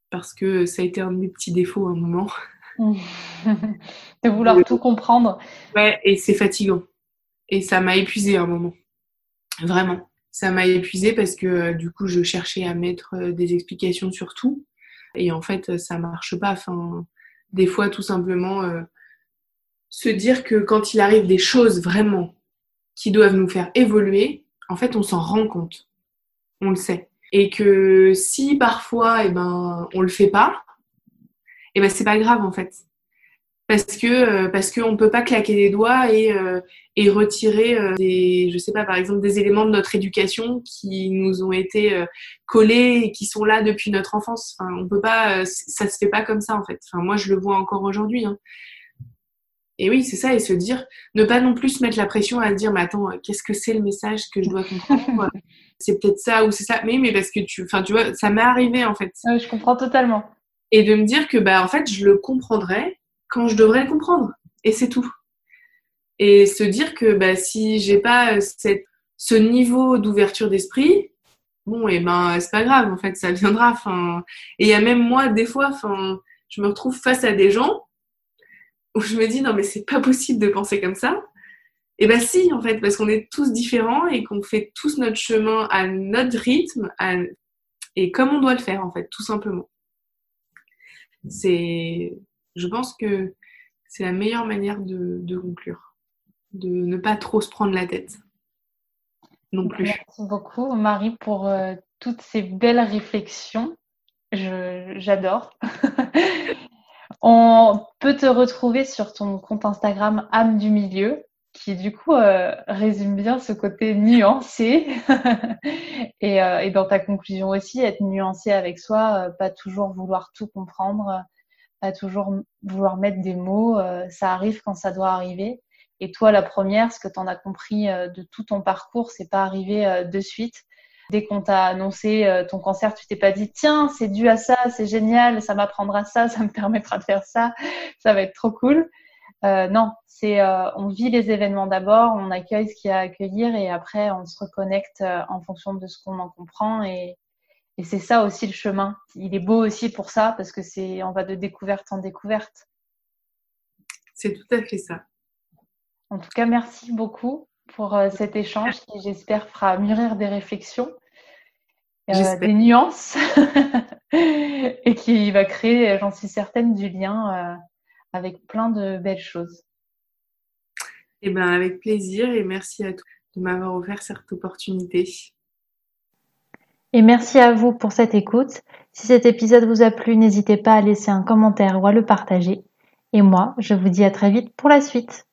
Parce que ça a été un de mes petits défauts à un moment. de vouloir tout comprendre. Ouais, et c'est fatigant. Et ça m'a épuisé à un moment. Vraiment. Ça m'a épuisé parce que euh, du coup, je cherchais à mettre euh, des explications sur tout et en fait, ça marche pas. Enfin, des fois, tout simplement, euh, se dire que quand il arrive des choses vraiment qui doivent nous faire évoluer, en fait, on s'en rend compte. On le sait. Et que si parfois, eh ben, on le fait pas, eh ben, c'est pas grave, en fait parce que euh, parce qu'on peut pas claquer des doigts et euh, et retirer euh, des je sais pas par exemple des éléments de notre éducation qui nous ont été collés et qui sont là depuis notre enfance. Enfin on peut pas ça se fait pas comme ça en fait. Enfin moi je le vois encore aujourd'hui hein. et oui c'est ça et se dire ne pas non plus se mettre la pression à dire mais attends qu'est-ce que c'est le message que je dois comprendre c'est peut-être ça ou c'est ça. Mais mais parce que tu enfin tu vois ça m'est arrivé en fait. Je comprends totalement. Et de me dire que bah en fait je le comprendrais quand je devrais le comprendre. Et c'est tout. Et se dire que bah, si j'ai pas cette, ce niveau d'ouverture d'esprit, bon, et eh ben c'est pas grave, en fait, ça viendra. Enfin, et il y a même moi, des fois, je me retrouve face à des gens où je me dis non mais c'est pas possible de penser comme ça. Et ben si, en fait, parce qu'on est tous différents et qu'on fait tous notre chemin à notre rythme et comme on doit le faire, en fait, tout simplement. C'est je pense que c'est la meilleure manière de, conclure, de ne pas trop se prendre la tête non plus. Merci beaucoup Marie pour euh, toutes ces belles réflexions. J'adore. On peut te retrouver sur ton compte Instagram âme du milieu qui du coup euh, résume bien ce côté nuancé euh, et, dans ta conclusion aussi être nuancé avec soi, pas toujours vouloir tout comprendre, à toujours vouloir mettre des mots. Euh, ça arrive quand ça doit arriver. Et toi, la première, ce que tu en as compris euh, de tout ton parcours, c'est pas arrivé euh, de suite. Dès qu'on t'a annoncé ton cancer, tu t'es pas dit tiens, c'est dû à ça, c'est génial, ça m'apprendra ça, ça me permettra de faire ça, ça va être trop cool. Euh, non, c'est on vit les événements d'abord, on accueille ce qu'il y a à accueillir et après on se reconnecte en fonction de ce qu'on en comprend et, et c'est ça aussi le chemin. Il est beau aussi pour ça parce que c'est on va de découverte en découverte. C'est tout à fait ça. En tout cas, merci beaucoup pour euh, cet échange qui, j'espère, fera mûrir des réflexions, euh, des nuances et qui va créer, j'en suis certaine, du lien euh, avec plein de belles choses. Eh bien, avec plaisir et merci à tous de m'avoir offert cette opportunité. Et merci à vous pour cette écoute. Si cet épisode vous a plu, n'hésitez pas à laisser un commentaire ou à le partager. Et moi, je vous dis à très vite pour la suite.